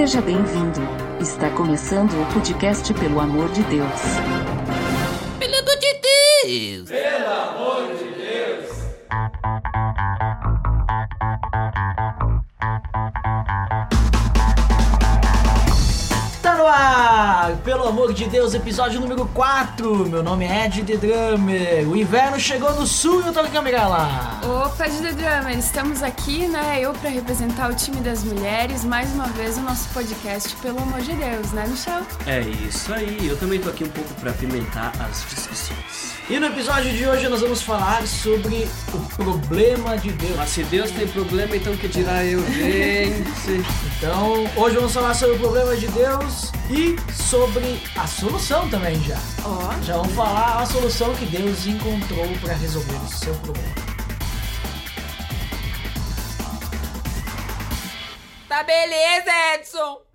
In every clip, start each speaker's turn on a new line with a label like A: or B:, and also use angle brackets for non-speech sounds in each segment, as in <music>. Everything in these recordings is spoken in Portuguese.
A: Seja bem-vindo. Está começando o podcast Pelo Amor de Deus.
B: Pelo amor de Deus!
C: Tá Pelo amor de Deus, episódio número 4. Meu nome é Ed The Drummer. O inverno chegou no sul e eu tô aqui com a Mirella.
D: Opa, de The Drummer, estamos aqui, né? Eu pra representar o time das mulheres, mais uma vez o nosso podcast, pelo amor de Deus, né, Michel?
E: É isso aí, eu também tô aqui um pouco pra apimentar as discussões.
C: E no episódio de hoje nós vamos falar sobre o problema de Deus.
E: Mas se Deus tem problema, então que dirá eu, gente?
C: Então, hoje vamos falar sobre o problema de Deus e sobre a solução também já.
D: Ó,
C: Já vamos falar a solução que Deus encontrou para resolver o seu problema.
B: Tá beleza, Edson!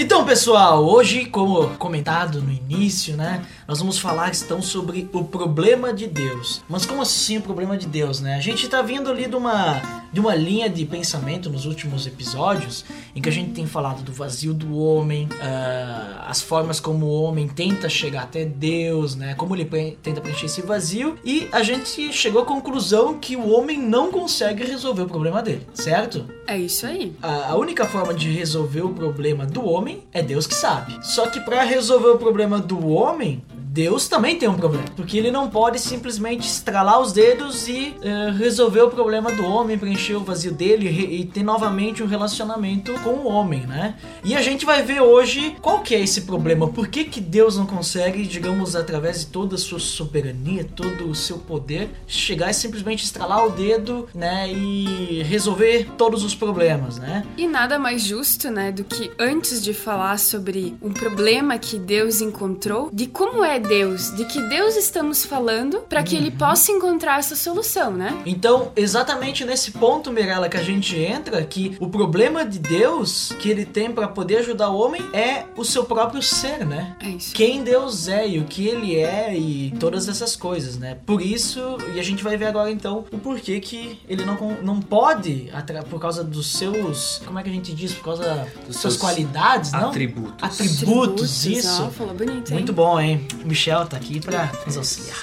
C: Então, pessoal, hoje, como comentado no início, né, nós vamos falar então sobre o problema de Deus. Mas como assim o problema de Deus, né? A gente tá vindo ali de uma de uma linha de pensamento nos últimos episódios em que a gente tem falado do vazio do homem, ah, as formas como o homem tenta chegar até Deus, né? Como ele pre- tenta preencher esse vazio e a gente chegou à conclusão que o homem não consegue resolver o problema dele, certo?
D: é isso aí.
C: A a única forma de resolver o problema do homem é Deus que sabe. Só que para resolver o problema do homem, Deus também tem um problema. Porque ele não pode simplesmente estralar os dedos e eh, resolver o problema do homem, preencher o vazio dele e e ter novamente um relacionamento com o homem, né? E a gente vai ver hoje qual que é esse problema. Por que, que Deus não consegue, digamos, através de toda a sua soberania, todo o seu poder, chegar e simplesmente estralar o dedo, né? E resolver todos os problemas, né?
D: E nada mais justo, né, do que antes de falar sobre um problema que Deus encontrou, de como é Deus, de que Deus estamos falando para que ele possa encontrar essa solução, né?
C: Então, exatamente nesse ponto, Mirella, que a gente entra, que o problema de Deus que ele tem para poder ajudar o homem é o seu próprio ser, né?
D: É isso.
C: Quem Deus é e o que ele é e todas essas coisas, né? Por isso, e a gente vai ver agora então o porquê que ele não, não pode, por causa dos seus. Como é que a gente diz? Por causa das suas
E: seus
C: qualidades, não?
E: atributos.
C: Atributos, isso.
D: Ó, falou bonito, hein?
C: Muito bom, hein? Michel tá aqui pra nos auxiliar.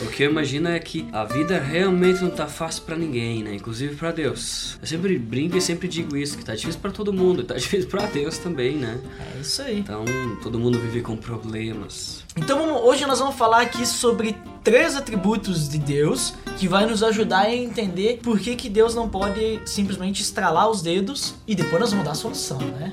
E: O que eu imagino é que a vida realmente não tá fácil pra ninguém, né? Inclusive pra Deus. Eu sempre brinco e sempre digo isso, que tá difícil pra todo mundo, tá <laughs> difícil pra Deus também, né?
C: É isso aí.
E: Então, todo mundo vive com problemas.
C: Então vamos- hoje nós vamos falar aqui sobre três atributos de Deus que vai nos ajudar a entender por que, que Deus não pode simplesmente estralar os dedos e depois nós vamos dar a solução, né?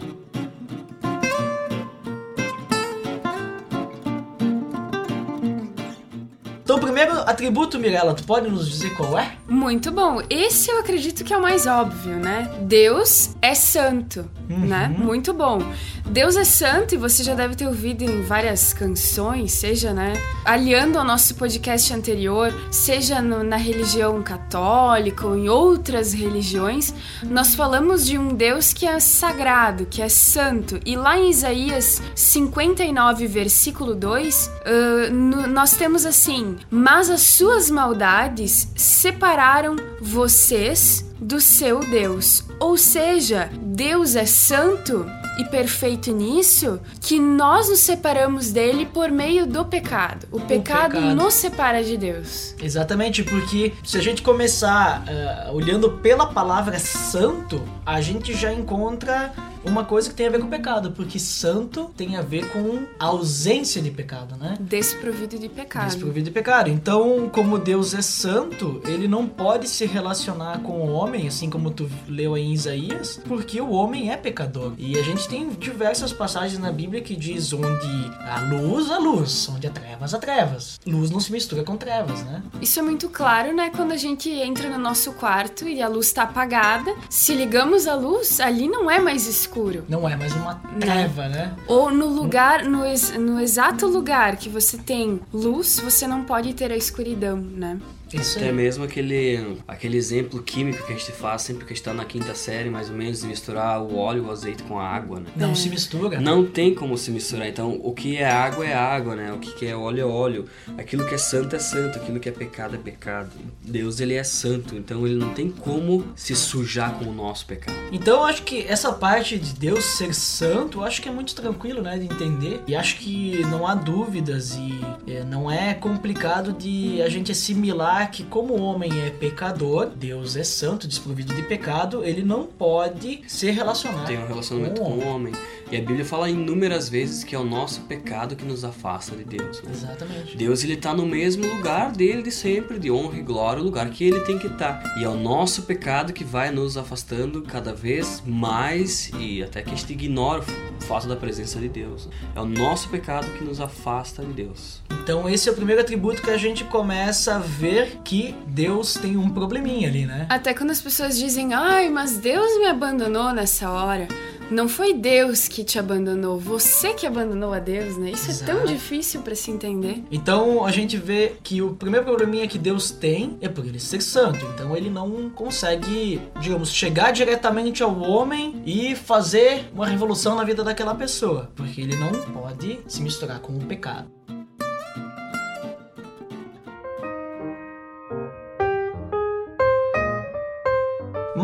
C: Então o primeiro atributo, Mirella, tu pode nos dizer qual é?
D: Muito bom. Esse eu acredito que é o mais óbvio, né? Deus é santo, né? Muito bom. Deus é santo e você já deve ter ouvido em várias canções, seja, né, aliando ao nosso podcast anterior, seja no- na religião católica ou em outras religiões, nós falamos de um Deus que é sagrado, que é santo. E lá em Isaías 59, versículo 2, ah, no- nós temos assim: Mas as suas maldades separaram vocês do seu Deus. Ou seja, Deus é santo e perfeito nisso que nós nos separamos dele por meio do pecado. O pecado,
C: pecado.
D: nos separa de Deus.
C: Exatamente, porque se a gente começar ah, olhando pela palavra santo, a gente já encontra uma coisa que tem a ver com pecado, porque santo tem a ver com ausência de pecado, né?
D: Desprovido de pecado.
C: Desprovido de pecado. Então, como Deus é santo, ele não pode se relacionar com o homem, assim como tu leu aí em Isaías, porque o homem é pecador. E a gente tem diversas passagens na Bíblia que diz onde a luz, a luz, onde a trevas, a trevas. Luz não se mistura com trevas, né?
D: Isso é muito claro, né? Quando a gente entra no nosso quarto e a luz tá apagada, se ligamos a luz, ali não é mais escuro.
C: Não é mais uma treva, né?
D: Ou no lugar, no, ex- no exato lugar que você tem luz, você não pode ter a escuridão, né?
C: Isso
E: Até
C: aí.
E: mesmo aquele, aquele exemplo químico que a gente faz sempre que está na quinta série, mais ou menos, de misturar o óleo e o azeite com a água, né?
C: Não se mistura.
E: Não tem como se misturar. Então, o que é água é água, né? O que é óleo é óleo. Aquilo que é santo é santo. Aquilo que é pecado é pecado. Deus, ele é santo. Então, ele não tem como se sujar com o nosso pecado.
C: Então eu acho que essa parte de Deus ser santo, eu acho que é muito tranquilo, né, de entender. E acho que não há dúvidas e é, não é complicado de a gente assimilar que como o homem é pecador, Deus é santo, desprovido de pecado, ele não pode se relacionar
E: Tem um relacionamento
C: com
E: com
C: o
E: o homem. E a Bíblia fala inúmeras vezes que é o nosso pecado que nos afasta de Deus. né?
C: Exatamente.
E: Deus ele tá no mesmo lugar dele de sempre, de honra e glória, o lugar que ele tem que estar. E é o nosso pecado que vai nos afastando cada vez mais e até que a gente ignora o fato da presença de Deus. É o nosso pecado que nos afasta de Deus.
C: Então esse é o primeiro atributo que a gente começa a ver que Deus tem um probleminha ali, né?
D: Até quando as pessoas dizem, ai, mas Deus me abandonou nessa hora. Não foi Deus que te abandonou, você que abandonou a Deus, né? Isso é tão
C: Exato.
D: difícil pra se entender.
C: Então a gente vê que o primeiro probleminha que Deus tem é por ele ser santo. Então ele não consegue, digamos, chegar diretamente ao homem e fazer uma revolução na vida daquela pessoa, porque ele não pode se misturar com o pecado.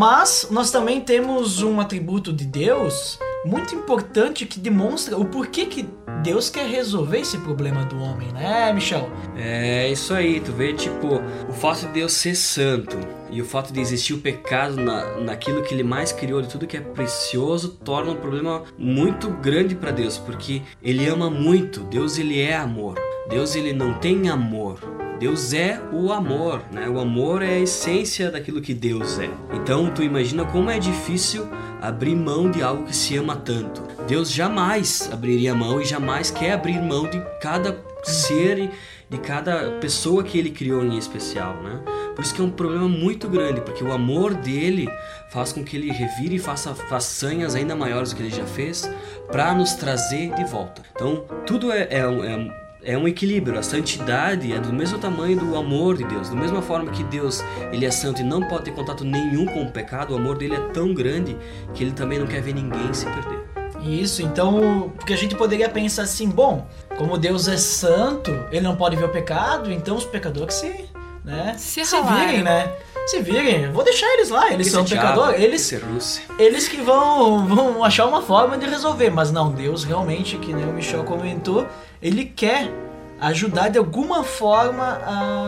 C: Mas nós também temos um atributo de Deus muito importante que demonstra o porquê que Deus quer resolver esse problema do homem, né, Michel?
E: É isso aí, tu vê, tipo, o fato de Deus ser santo e o fato de existir o pecado na, naquilo que ele mais criou, de tudo que é precioso, torna um problema muito grande para Deus, porque ele ama muito, Deus ele é amor. Deus ele não tem amor. Deus é o amor, né? O amor é a essência daquilo que Deus é. Então tu imagina como é difícil abrir mão de algo que se ama tanto. Deus jamais abriria mão e jamais quer abrir mão de cada ser de cada pessoa que ele criou em especial, né? Por isso que é um problema muito grande, porque o amor dele faz com que ele revire e faça façanhas ainda maiores do que ele já fez para nos trazer de volta. Então, tudo é, é, é é um equilíbrio. A santidade é do mesmo tamanho do amor de Deus. Da mesma forma que Deus ele é santo e não pode ter contato nenhum com o pecado, o amor dele é tão grande que ele também não quer ver ninguém se perder.
C: Isso, então, porque a gente poderia pensar assim, bom, como Deus é santo, ele não pode ver o pecado, então os pecadores se, né,
D: Se
C: se virem, né? Se virem, vou deixar eles lá, eles
E: Esse
C: são
E: diabo,
C: pecadores, eles eles que vão, vão achar uma forma de resolver, mas não, Deus realmente, que nem o Michel comentou, ele quer ajudar de alguma forma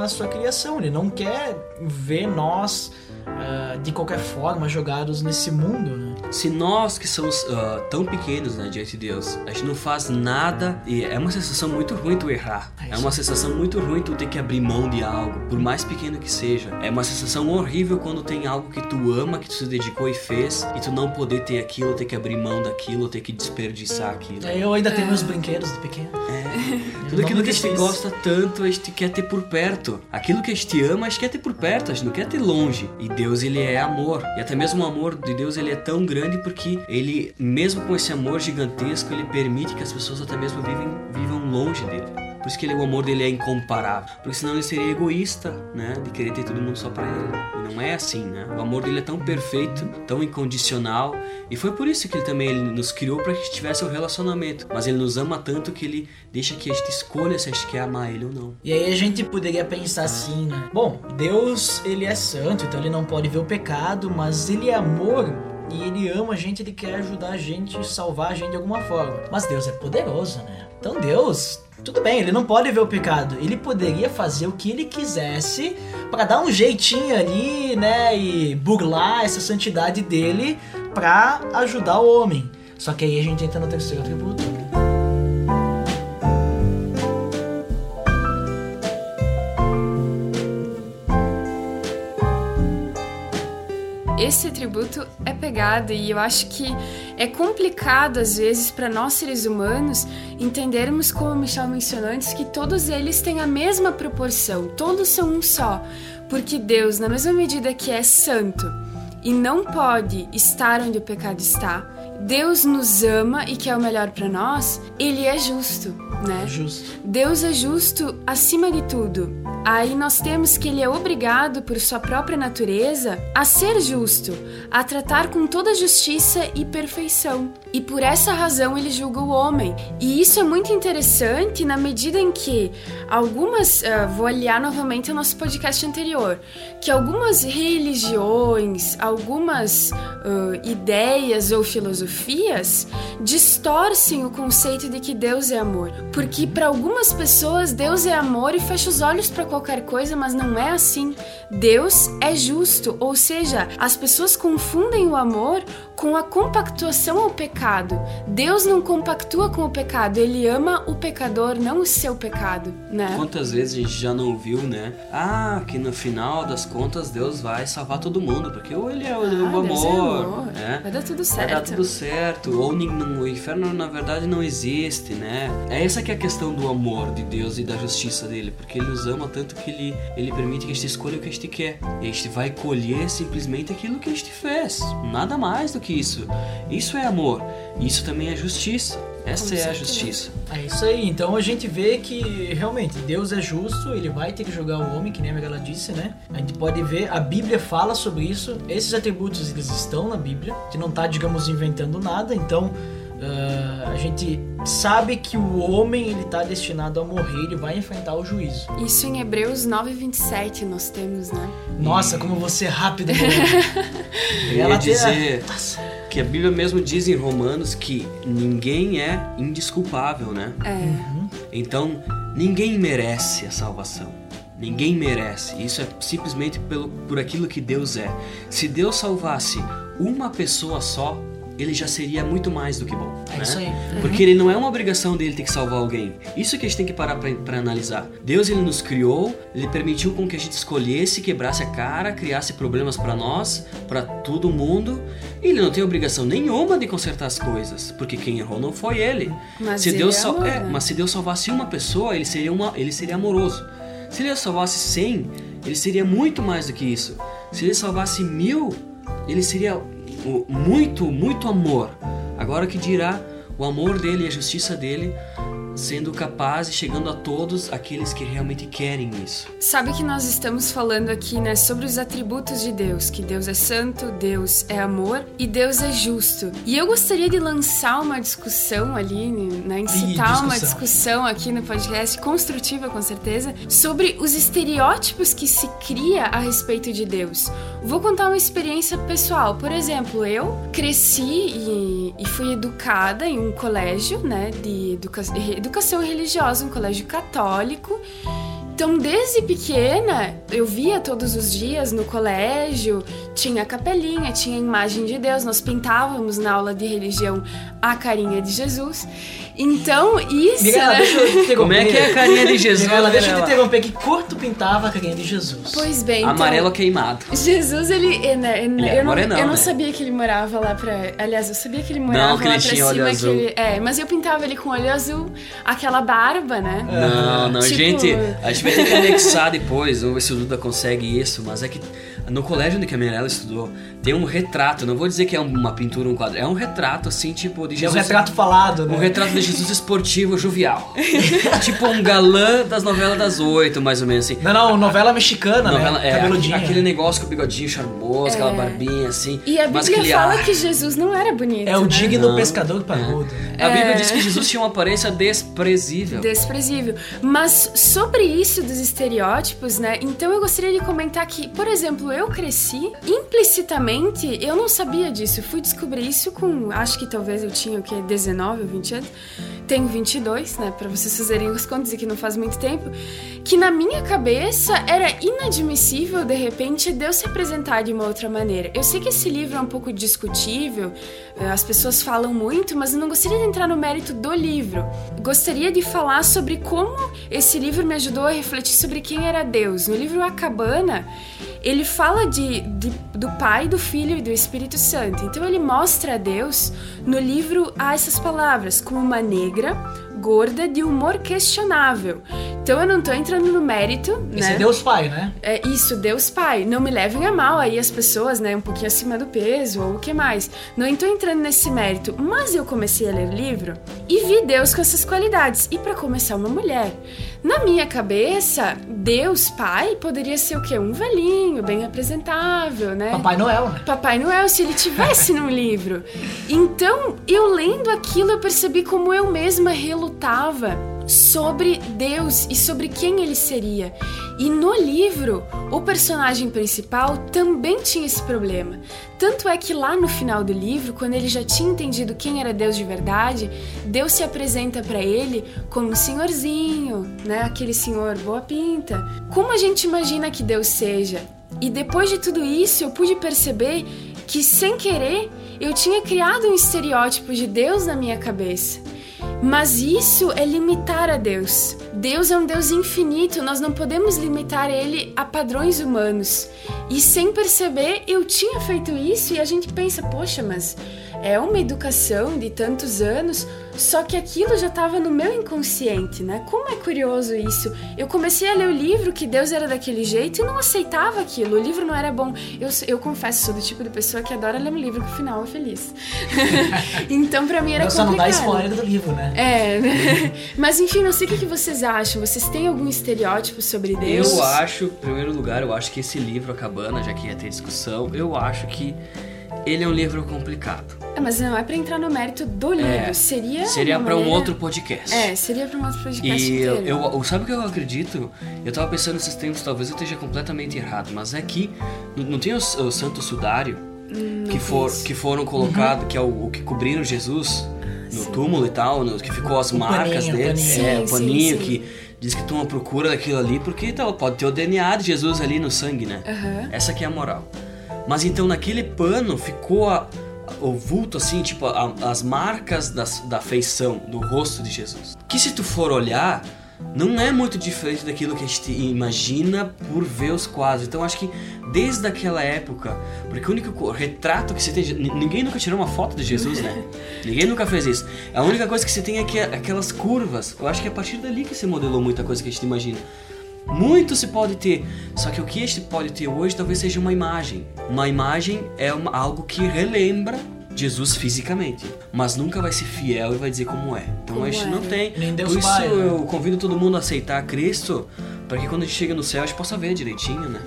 C: a sua criação, ele não quer ver nós ah, de qualquer forma jogados nesse mundo, né?
E: Se nós que somos ah, tão pequenos né, diante de Deus, a gente não faz nada, e é uma sensação muito ruim tu errar.
C: É
E: É uma sensação muito ruim tu ter que abrir mão de algo, por mais pequeno que seja. É uma sensação horrível quando tem algo que tu ama, que tu se dedicou e fez, e tu não poder ter aquilo, ter que abrir mão daquilo, ter que desperdiçar aquilo.
C: Eu ainda tenho meus brinquedos de pequeno.
E: Tudo
C: Não
E: aquilo que a gente gosta tanto, a gente quer ter por perto. Aquilo que a gente ama, a gente quer ter por perto, a gente não quer ter longe. E Deus, ele é amor. E até mesmo o amor de Deus, ele é tão grande porque ele, mesmo com esse amor gigantesco, ele permite que as pessoas até mesmo vivem, vivam longe dele. Por isso que ele, o amor dele é incomparável. Porque senão ele seria egoísta, né? De querer ter todo mundo só pra ele. E não é assim, né? O amor dele é tão perfeito, tão incondicional. E foi por isso que ele também ele nos criou para que a gente tivesse um relacionamento. Mas ele nos ama tanto que ele deixa que a gente escolha se a gente quer amar ele ou não.
C: E aí a gente poderia pensar assim, né? Bom, Deus, ele é santo, então ele não pode ver o pecado, mas ele é amor e ele ama a gente, ele quer ajudar a gente, salvar a gente de alguma forma. Mas Deus é poderoso, né? Então Deus, tudo bem, ele não pode ver o pecado. Ele poderia fazer o que ele quisesse para dar um jeitinho ali, né, e burlar essa santidade dele pra ajudar o homem. Só que aí a gente entra no terceiro atributo.
D: Esse atributo é pegado e eu acho que é complicado às vezes para nós seres humanos entendermos, como o Michel mencionou antes, que todos eles têm a mesma proporção, todos são um só, porque Deus, na mesma medida que é santo e não pode estar onde o pecado está, Deus nos ama e quer o melhor para nós, ele é justo, né?
C: Justo.
D: Deus é justo acima de tudo. Aí nós temos que ele é obrigado, por sua própria natureza, a ser justo, a tratar com toda justiça e perfeição. E por essa razão ele julga o homem. E isso é muito interessante na medida em que algumas. Uh, vou aliar novamente ao nosso podcast anterior. Que algumas religiões, algumas uh, ideias ou filosofias distorcem o conceito de que Deus é amor. Porque para algumas pessoas Deus é amor e fecha os olhos para qualquer coisa, mas não é assim. Deus é justo, ou seja, as pessoas confundem o amor com a compactuação ao pecado. Deus não compactua com o pecado, ele ama o pecador, não o seu pecado, né?
E: Quantas vezes a gente já não viu, né? Ah, que no final das contas Deus vai salvar todo mundo, porque ou ele é o,
D: ah,
E: o amor,
D: Deus é amor.
E: né?
D: Vai dar tudo certo.
E: Vai dar tudo certo, ou o inferno na verdade não existe, né? É essa que é a questão do amor de Deus e da justiça dele, porque ele nos ama tanto que ele, ele permite que a gente escolha o que a gente quer. E a gente vai colher simplesmente aquilo que a gente fez, nada mais do que isso. Isso é amor. Isso também é justiça. Essa é a justiça.
C: É isso aí. Então a gente vê que realmente Deus é justo, ele vai ter que julgar o homem, que nem a Megala disse, né? A gente pode ver, a Bíblia fala sobre isso. Esses atributos eles estão na Bíblia, que não tá, digamos, inventando nada. Então Uh, a gente sabe que o homem ele está destinado a morrer, ele vai enfrentar o juízo.
D: Isso em Hebreus 9:27 nós temos, né?
C: Nossa, e... como você é rápido. <laughs>
E: Eu ia dizer que a Bíblia mesmo diz em Romanos que ninguém é indisculpável, né?
D: É. Uhum.
E: Então, ninguém merece a salvação. Ninguém merece. Isso é simplesmente pelo, por aquilo que Deus é. Se Deus salvasse uma pessoa só, ele já seria muito mais do que bom.
C: É
E: né?
C: isso aí. Uhum.
E: Porque ele não é uma obrigação dele ter que salvar alguém. Isso que a gente tem que parar para analisar. Deus ele nos criou, ele permitiu com que a gente escolhesse, quebrasse a cara, criasse problemas para nós, para todo mundo. E ele não tem obrigação nenhuma de consertar as coisas, porque quem errou não foi ele.
D: Mas
E: se
D: ele
E: Deus
D: é
E: sal... é,
D: né?
E: mas se Deus salvasse uma pessoa, ele seria uma, ele seria amoroso. Se ele salvasse 100, ele seria muito mais do que isso. Se ele salvasse mil, ele seria muito, muito amor. Agora que dirá o amor dele e a justiça dele sendo capaz e chegando a todos aqueles que realmente querem isso.
D: Sabe que nós estamos falando aqui, né, sobre os atributos de Deus, que Deus é santo, Deus é amor e Deus é justo. E eu gostaria de lançar uma discussão ali, né, incitar
C: Ih,
D: uma discussão aqui no podcast construtiva com certeza, sobre os estereótipos que se cria a respeito de Deus. Vou contar uma experiência pessoal. Por exemplo, eu cresci e, e fui educada em um colégio, né, de educação educação religiosa, um colégio católico. Então, desde pequena, eu via todos os dias no colégio, tinha capelinha, tinha imagem de Deus, nós pintávamos na aula de religião a carinha de Jesus. Então, isso.
C: Mirela,
D: né?
C: deixa eu te interromper.
E: Como é que é a carinha de Jesus?
C: Mirela, deixa eu te interromper. Que cor tu pintava a carinha de Jesus?
D: Pois bem, então,
E: Amarelo queimado.
D: Jesus, ele. é, né,
E: Ele é
D: eu, não, eu não
E: né?
D: sabia que ele morava lá pra. Aliás, eu sabia que ele morava
E: que ele
D: lá pra
E: tinha olho
D: cima.
E: azul.
D: Que ele, é, mas eu pintava ele com olho azul, aquela barba, né?
E: Não, não,
D: Tipo-
E: gente, a gente vai ter que anexar depois, vamos ver se o Duda consegue isso, mas é que no colégio onde a Mirella estudou, tem um retrato, não vou dizer que é uma pintura, um quadro, é um retrato assim, tipo, de
C: É um
E: Jesus.
C: retrato falado, né?
E: Um retrato de <laughs> Jesus esportivo, jovial. <laughs> tipo um galã das novelas das oito, mais ou menos assim.
C: Não, não, novela mexicana,
E: Novela,
C: né?
E: é,
C: Cabeludinho.
E: aquele negócio com o bigodinho charmoso, aquela barbinha assim.
D: E a
E: mas
D: Bíblia
E: aquele
D: fala
E: ar.
D: que Jesus não era bonito.
C: É o
D: né?
C: digno
E: Não.
C: pescador parrudo.
E: A Bíblia
D: É.
E: diz que Jesus tinha uma aparência desprezível.
D: desprezível. Mas sobre isso dos estereótipos, né? Então eu gostaria de comentar que, por exemplo, eu cresci implicitamente, eu não sabia disso. Eu fui descobrir isso com, acho que talvez eu tinha o quê, 19 ou 20 anos. Tenho 22, né, para vocês fazerem os contos e que não faz muito tempo, que na minha cabeça era inadmissível de repente Deus se apresentar de uma outra maneira. Eu sei que esse livro é um pouco discutível, eh, as pessoas falam muito, mas eu não gostaria de entrar no mérito do livro. Gostaria de falar sobre como esse livro me ajudou a refletir sobre quem era Deus. No livro A Cabana, ele fala de, de- do Pai, do Filho e do Espírito Santo. Então ele mostra a Deus no livro há essas palavras como uma negra, gorda de humor questionável. Então eu não tô entrando no mérito, né?
C: é Deus Pai, né?
D: É isso, Deus Pai. Não me levem a mal aí as pessoas, né? Um pouquinho acima do peso ou o que mais. Não estou entrando nesse mérito, mas eu comecei a ler o livro e vi Deus com essas qualidades. E para começar, uma mulher. Na minha cabeça, Deus Pai poderia ser o quê? Um velhinho, bem apresentável, né?
C: Papai Noel, né?
D: Papai Noel, se ele tivesse num <laughs> livro. Então, eu lendo aquilo, eu percebi como eu mesma relutava sobre Deus e sobre quem ele seria. E no livro, o personagem principal também tinha esse problema. Tanto é que lá no final do livro, quando ele já tinha entendido quem era Deus de verdade, Deus se apresenta para ele como um senhorzinho, né? Aquele senhor boa pinta. Como a gente imagina que Deus seja? E depois de tudo isso, eu pude perceber que sem querer eu tinha criado um estereótipo de Deus na minha cabeça. Mas isso é limitar a Deus. Deus é um Deus infinito, nós não podemos limitar ele a padrões humanos. E sem perceber, eu tinha feito isso e a gente pensa, poxa, mas é uma educação de tantos anos, só que aquilo já estava no meu inconsciente, né? Como é curioso isso. Eu comecei a ler o livro que Deus era daquele jeito e não aceitava aquilo. O livro não era bom. Eu, eu confesso, sou do tipo de pessoa que adora ler um livro que o final é feliz. <laughs> então, para mim era
C: Não, só não dá
D: complicado.
C: spoiler do livro, né?
D: É, <laughs> mas enfim, não sei o que que vocês acham. Vocês têm algum estereótipo sobre Deus?
E: Eu acho, em primeiro lugar, eu acho que esse livro, A Cabana, já que ia ter discussão, eu acho que ele é um livro complicado.
D: É, mas não é pra entrar no mérito do livro.
E: É,
D: seria.
E: Seria
D: uma
E: pra um
D: maneira-
E: outro podcast.
D: É, seria pra um outro podcast
E: E eu,
D: inteiro.
E: eu- sabe o que eu acredito? Eu tava pensando esses tempos, talvez eu esteja completamente errado, mas é que não, não tem o, o Santo Sudário que, for, que foram colocados, que é o, o que cobriram Jesus no túmulo e tal, no- que ficou as
C: O
E: marcas
C: paninho, o
E: dele.
C: paninho.
E: É,
D: Sim,
E: o
D: sim,
E: paninho
D: sim.
E: que diz que estão à procura daquilo ali, porque tá, pode ter o DNA de Jesus ali no sangue, né?
D: Aham.
E: Essa que é a moral. Mas então naquele pano ficou a- o vulto assim, tipo a- as marcas das- da feição do rosto de Jesus. Que se tu for olhar, não é muito diferente daquilo que a gente imagina por ver os quadros. Então acho que desde aquela época, porque o único co- retrato que você tem, ninguém nunca tirou uma foto de Jesus, né? <laughs> ninguém nunca fez isso. A única coisa que você tem é que aquelas curvas. Eu acho que é a partir dali que se modelou muita coisa que a gente imagina. Muito se pode ter, só que o que a gente pode ter hoje talvez seja uma imagem. Uma imagem é uma- algo que relembra Jesus fisicamente, mas nunca vai ser fiel e vai dizer como é. Então
D: Como
E: a gente não
D: era.
E: tem.
C: Nem Deus
E: Por isso
C: Pai, né?
E: eu convido todo mundo a aceitar Cristo, para que quando a gente chega no céu a gente possa ver direitinho, né?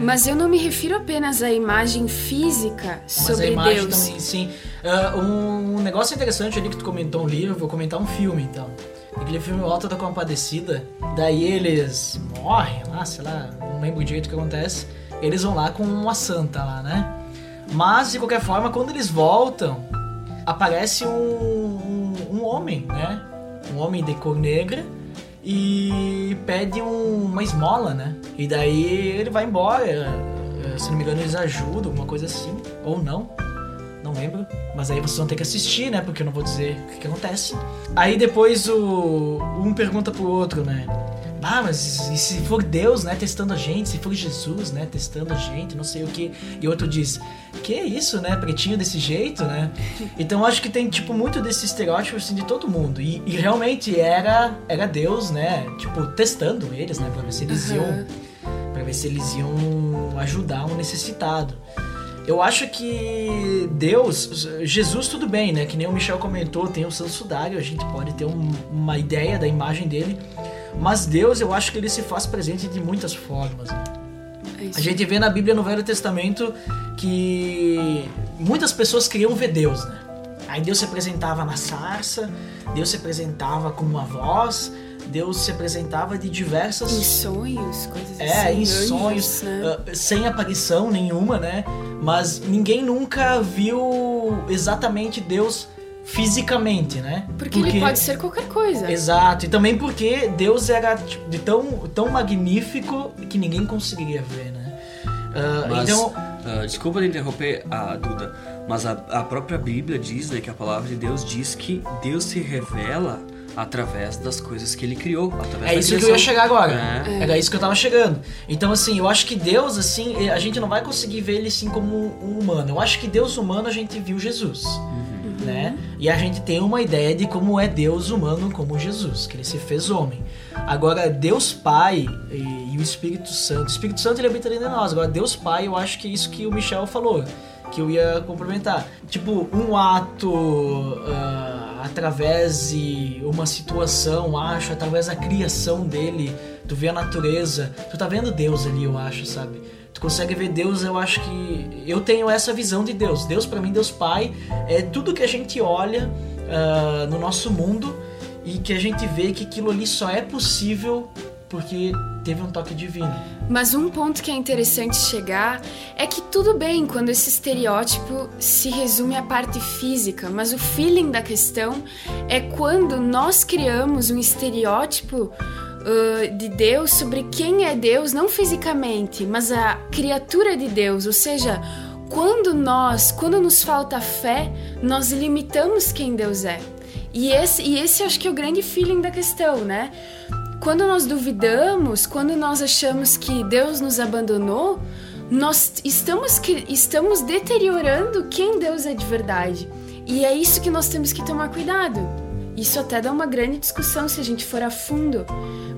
D: Mas eu não me refiro apenas à imagem física
C: Mas
D: sobre
C: a imagem
D: Deus.
C: também, sim. Ah, um negócio interessante ali que tu comentou um livro, vou comentar um filme então. Aquele filme Alto da Compadecida, daí eles morrem lá, sei lá, não lembro direito o que acontece. Eles vão lá com uma santa lá, né? Mas, de qualquer forma, quando eles voltam, aparece um, um, um homem, né? Um homem de cor negra e pede um- uma esmola, né? E daí ele vai embora. eh, Se não me engano, eles ajudam, alguma coisa assim. Ou não. Não lembro. Mas aí vocês vão ter que assistir, né? Porque eu não vou dizer o que, que acontece. Aí depois o. Um pergunta pro outro, né? Ah, mas e se for Deus, né, testando a gente, se for Jesus, né, testando a gente, não sei o que. E outro diz, que é isso, né, pretinho desse jeito, né? <laughs> Então acho que tem, tipo, muito desse estereótipo, assim, de todo mundo. E, e realmente era, era Deus, né, tipo, testando eles, né, pra ver se eles iam para ver se eles iam ajudar um necessitado. Eu acho que Deus, Jesus tudo bem, né? Que nem o Michel comentou, tem o Santo Sudário, a gente pode ter um- uma ideia da imagem dele, mas Deus, eu acho que ele se faz presente de muitas formas. né?
D: É.
C: A gente vê na Bíblia no Velho Testamento que muitas pessoas queriam ver Deus, né? Aí Deus se apresentava na sarça, Deus se apresentava com uma voz, Deus se apresentava de diversas
D: Em sonhos, coisas
C: é,
D: assim.
C: em
D: anjos,
C: sonhos,
D: né?
C: ah, sem aparição nenhuma, né? Mas ninguém nunca viu exatamente Deus fisicamente, né?
D: Porque, ele pode ser qualquer coisa.
C: Exato, e também porque Deus era tipo, de tão, tão magnífico que ninguém conseguiria ver, né? Ah,
E: Mas,
C: então,
E: ah, desculpa de interromper a Duda, mas a, a própria Bíblia diz, né, que a palavra de Deus diz que Deus se revela através das coisas que ele criou,
C: é isso que eu ia chegar agora.
E: É.
C: Era isso que eu tava chegando. Então, assim, eu acho que Deus, assim, a gente não vai conseguir ver ele assim como um humano. Eu acho que Deus humano a gente viu Jesus.
E: Uhum.
C: né? E a gente tem uma ideia de como é Deus humano como Jesus, que ele se fez homem. Agora, Deus Pai e, e o Espírito Santo, o Espírito Santo ele habita dentro de nós. Agora, Deus Pai, eu acho que é isso que o Michel falou, que eu ia complementar. Tipo, um ato ah, através de uma situação, acho, através da criação dele, tu vê a natureza, tu tá vendo Deus ali, eu acho, sabe? Tu consegue ver Deus, eu acho que eu tenho essa visão de Deus. Deus para mim, Deus Pai, é tudo que a gente olha ah, no nosso mundo e que a gente vê que aquilo ali só é possível porque teve um toque divino.
D: Mas um ponto que é interessante chegar é que tudo bem quando esse estereótipo se resume à parte física, mas o feeling da questão é quando nós criamos um estereótipo uh, de Deus sobre quem é Deus, não fisicamente, mas a criatura de Deus, ou seja, quando nós, quando nos falta fé, nós limitamos quem Deus é. E esse, e esse acho que é o grande feeling da questão, né? Quando nós duvidamos, quando nós achamos que Deus nos abandonou, nós estamos, estamos deteriorando quem Deus é de verdade. E é isso que nós temos que tomar cuidado. Isso até dá uma grande discussão se a gente for a fundo.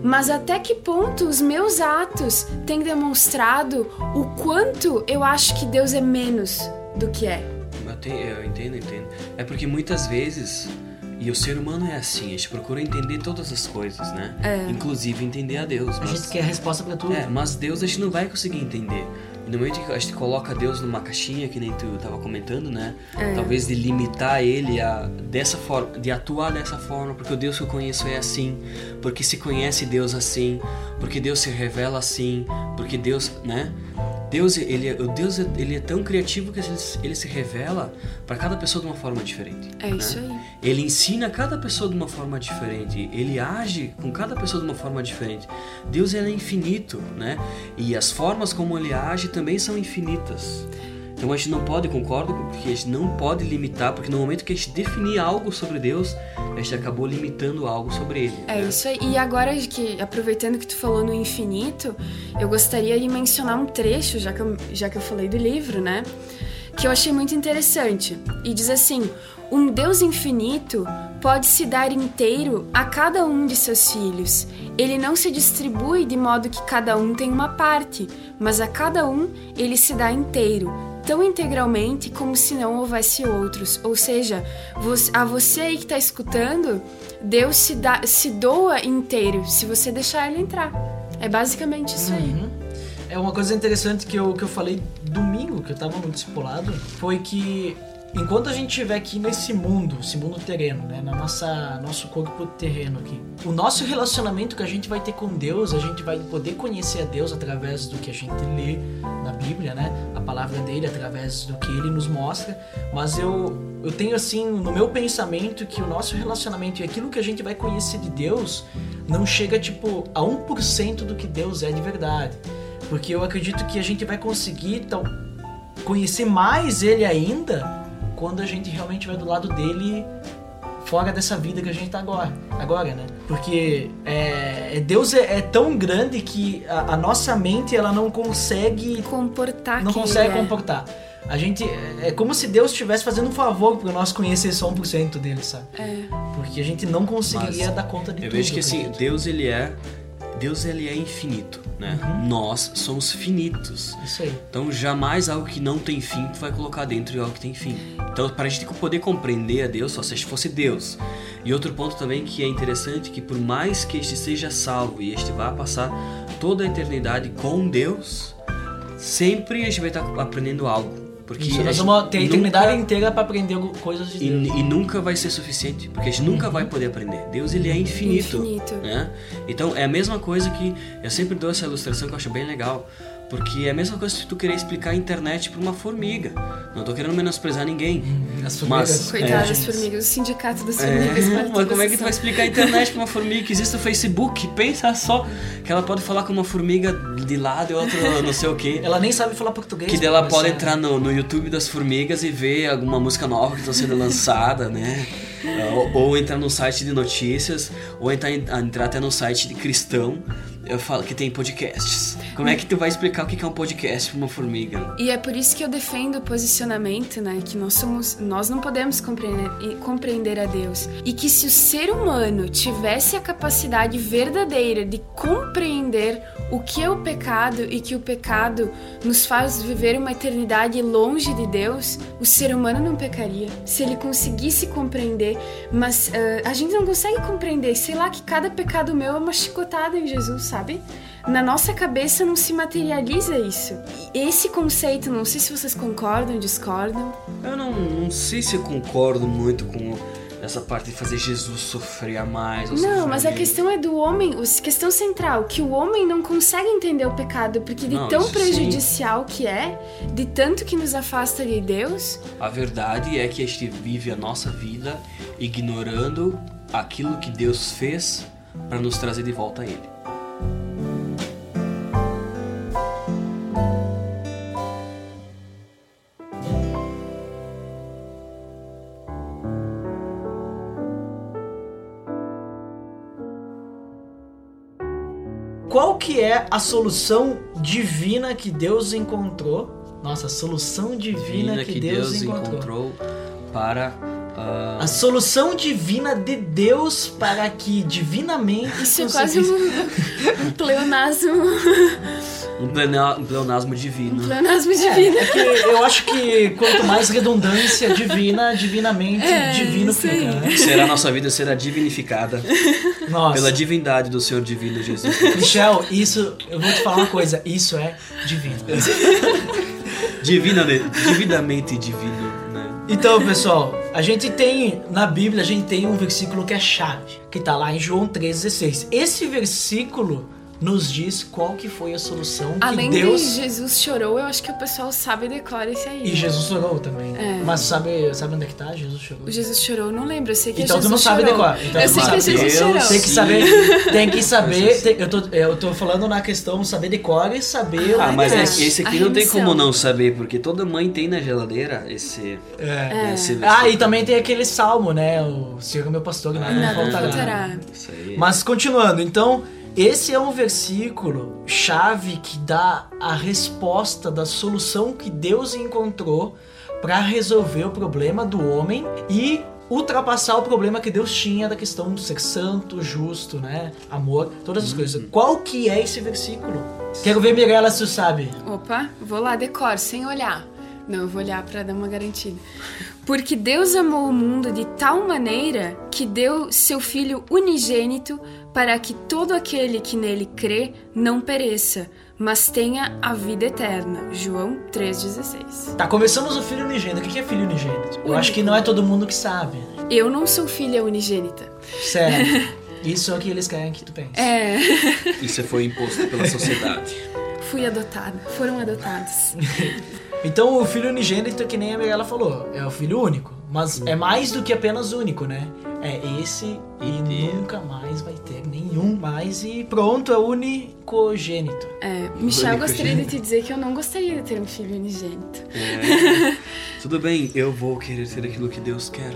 D: Mas até que ponto os meus atos têm demonstrado o quanto eu acho que Deus é menos do que é?
E: Eu, te, eu entendo, entendo. É porque muitas vezes e o ser humano é assim, a gente procura entender todas as coisas, né?
D: É.
E: Inclusive entender a Deus.
C: A
E: Mas,
C: gente quer a resposta pra tudo.
E: é, mas Deus a gente não vai conseguir entender. E no momento que a gente coloca Deus numa caixinha, que nem tu tava comentando, né?
D: É.
E: Talvez de limitar ele a dessa forma, de atuar dessa forma, porque o Deus que eu conheço é assim, porque se conhece Deus assim, porque Deus se revela assim, porque Deus, né? Deus, ele, é- o Deus, ele é tão criativo que ele, ele se revela para cada pessoa de uma forma diferente.
D: É
E: né?
D: isso aí.
E: Ele ensina cada pessoa de uma forma diferente. Ele age com cada pessoa de uma forma diferente. Deus ele é infinito, né? E as formas como ele age também são infinitas. Então a gente não pode, concordo, porque a gente não pode limitar, porque no momento que a gente definir algo sobre Deus, a gente acabou limitando algo sobre ele.
D: É
E: né?
D: isso aí. E agora que aproveitando que tu falou no infinito, eu gostaria de mencionar um trecho, já que eu, já que eu falei do livro, né? Que eu achei muito interessante. E diz assim: Um Deus infinito pode se dar inteiro a cada um de seus filhos. Ele não se distribui de modo que cada um tem uma parte, mas a cada um ele se dá inteiro, tão integralmente como se não houvesse outros. Ou seja, a você aí que está escutando, Deus se, dá, se doa inteiro se você deixar ele entrar. É basicamente isso aí.
C: Uhum. É uma coisa interessante que eu, que eu falei domingo, que eu tava no discipulado, foi que enquanto a gente estiver aqui nesse mundo, esse mundo terreno, né, na nossa nosso corpo terreno aqui, o nosso relacionamento que a gente vai ter com Deus, a gente vai poder conhecer a Deus através do que a gente lê na Bíblia, né, a palavra dele, através do que ele nos mostra, mas eu eu tenho assim no meu pensamento que o nosso relacionamento e aquilo que a gente vai conhecer de Deus não chega tipo a 1% do que Deus é de verdade. Porque eu acredito que a gente vai conseguir tal, conhecer mais ele ainda quando a gente realmente vai do lado dele fora dessa vida que a gente tá agora, agora né? Porque é, é- Deus é, é tão grande que a, a nossa mente ela não consegue
D: Comportar
C: não consegue
D: é.
C: comportar. A gente é é como se Deus estivesse fazendo um favor para nós conhecer só 1% dele, sabe?
D: É.
C: Porque a gente não conseguiria
E: Mas
C: dar conta de
E: Eu
C: tudo.
E: vejo que assim. Deus ele é Deus ele é infinito, né?
C: Uhum.
E: Nós somos finitos.
C: Isso aí.
E: Então jamais algo que não tem fim tu vai colocar dentro de algo que tem fim. Então para a gente poder compreender a Deus, só se a gente fosse Deus. E outro ponto também que é interessante que por mais que este seja salvo e este vá passar toda a eternidade com Deus, sempre a gente vai estar aprendendo algo. Porque
C: Isso,
E: a
C: nós
E: gente
C: vamos ter a
E: nunca-
C: eternidade inteira para aprender coisas de
E: e,
C: Deus.
E: e nunca vai ser suficiente, porque a gente nunca vai poder aprender. Deus ele é infinito,
D: Infinito.
E: né? Então é a mesma coisa que eu sempre dou essa ilustração que eu acho bem legal, porque é a mesma coisa se tu querer explicar a internet para uma formiga. Não tô querendo menosprezar ninguém.
C: As
E: Mas-
C: formigas.
D: Coitadas das
E: É.
D: formigas, o sindicato das
E: É,
D: formigas. pode <laughs>
E: mas como é que tu vai explicar a internet pra uma formiga que existe o Facebook? Pensa só que ela pode falar com uma formiga de lado e outra não sei o que.
C: Ela nem sabe falar português.
E: Que dela
C: começar.
E: pode entrar no, no YouTube das formigas e ver alguma música nova que está sendo lançada, né? ou, ou entrar no site de notícias, ou entrar, entrar até no site de cristão. Eu falo que tem podcasts. Como é que tu vai explicar o que é um podcast pra uma formiga?
D: E é por isso que eu defendo o posicionamento, né? Que nós somos, nós não podemos compreender, compreender a Deus. E que se o ser humano tivesse a capacidade verdadeira de compreender o que é o pecado e que o pecado nos faz viver uma eternidade longe de Deus, o ser humano não pecaria. Se ele conseguisse compreender, mas uh, a gente não consegue compreender. Sei lá que cada pecado meu é uma chicotada em Jesus, sabe? Na nossa cabeça não se materializa isso. Esse conceito, não sei se vocês concordam, discordam.
E: Eu não, não sei se eu concordo muito com essa parte de fazer Jesus sofrer a mais.
D: Não, mas a questão é do homem, a questão central, que o homem não consegue entender o pecado, porque de
E: Não,
D: tão prejudicial que é, de tanto que nos afasta de Deus,
E: A verdade é que a gente vive a nossa vida ignorando aquilo que Deus fez para nos trazer de volta a Ele.
C: Qual que é a solução divina que Deus encontrou? Nossa, a solução divina,
E: Vida
C: que, Deus, encontrou.
E: encontrou para ah,
C: A solução divina de Deus para que divinamente
D: isso é quase um, um pleonasmo,
E: um, plena- um pleonasmo divino.
D: um pleonasmo divino.
C: É que eu acho que quanto mais redundância divina, divinamente
D: É,
C: divino fica, né?
E: Será nossa vida será divinificada
C: Nossa.
E: pela divindade do Senhor divino Jesus.
C: Michel, isso, eu vou te falar uma coisa, isso é divino. <laughs>
E: Divinamente, divinamente divino, né?
C: Então, pessoal, a gente tem na Bíblia, a gente tem um versículo que é chave, que tá lá em João 3:16. Esse versículo nos diz qual que foi a solução que
D: Além
C: Deus
D: de Jesus chorou, eu acho que o pessoal sabe e decora isso aí.
C: e Jesus chorou também.
D: É.
C: Mas sabe, sabe onde é que tá? Jesus chorou.
D: O Jesus chorou, eu não lembro, eu sei que
C: Então
D: Jesus
C: tu não sabe
D: chorou.
C: decorar. Então
D: eu sei
C: não
D: que
C: sabe.
D: Jesus chorou.
C: Tem que saber, tem que saber. Tem- eu, tô, eu tô falando na questão saber de cor e saber.
E: Ah, mas
D: é.
E: esse, esse aqui
D: A
E: não tem como não saber, porque toda mãe tem na geladeira esse.
C: É.
E: esse
C: Ah, e também tem aquele salmo, né? O Senhor é meu pastor, nada me
D: Nada
C: faltará.
D: faltará.
E: Isso aí.
C: Mas continuando, então, esse é um versículo chave que dá a resposta da solução que Deus encontrou para resolver o problema do homem e ultrapassar o problema que Deus tinha da questão de ser santo, justo, né? Amor, todas as coisas. Qual que é esse versículo? Quero ver Mirella se sabe.
D: Opa, vou lá, decor, sem olhar. Não, eu vou olhar pra dar uma garantida. Porque Deus amou o mundo de tal maneira que deu seu Filho unigênito para que todo aquele que nele crê não pereça, mas tenha a vida eterna. João 3,16.
C: Tá, começamos o filho unigênito. O que é filho unigênito? Eu acho que não é todo mundo que sabe.
D: Eu não sou filha unigênita.
C: Sério. <laughs> Isso é o que eles querem que tu pense.
D: É,
E: Isso foi imposto pela sociedade.
D: fui adotada. Foram adotados. <laughs>
C: Então o filho unigênito, que nem a Mirella falou, é o filho único. Mas é mais do que apenas único, né? É esse e
E: ter.
C: nunca mais vai ter nenhum mais e pronto, é unicogênito.
D: É, Michel, gostaria de te dizer que eu não gostaria de ter um filho unigênito.
E: É. <laughs> Tudo bem, eu vou querer ser aquilo que Deus quer.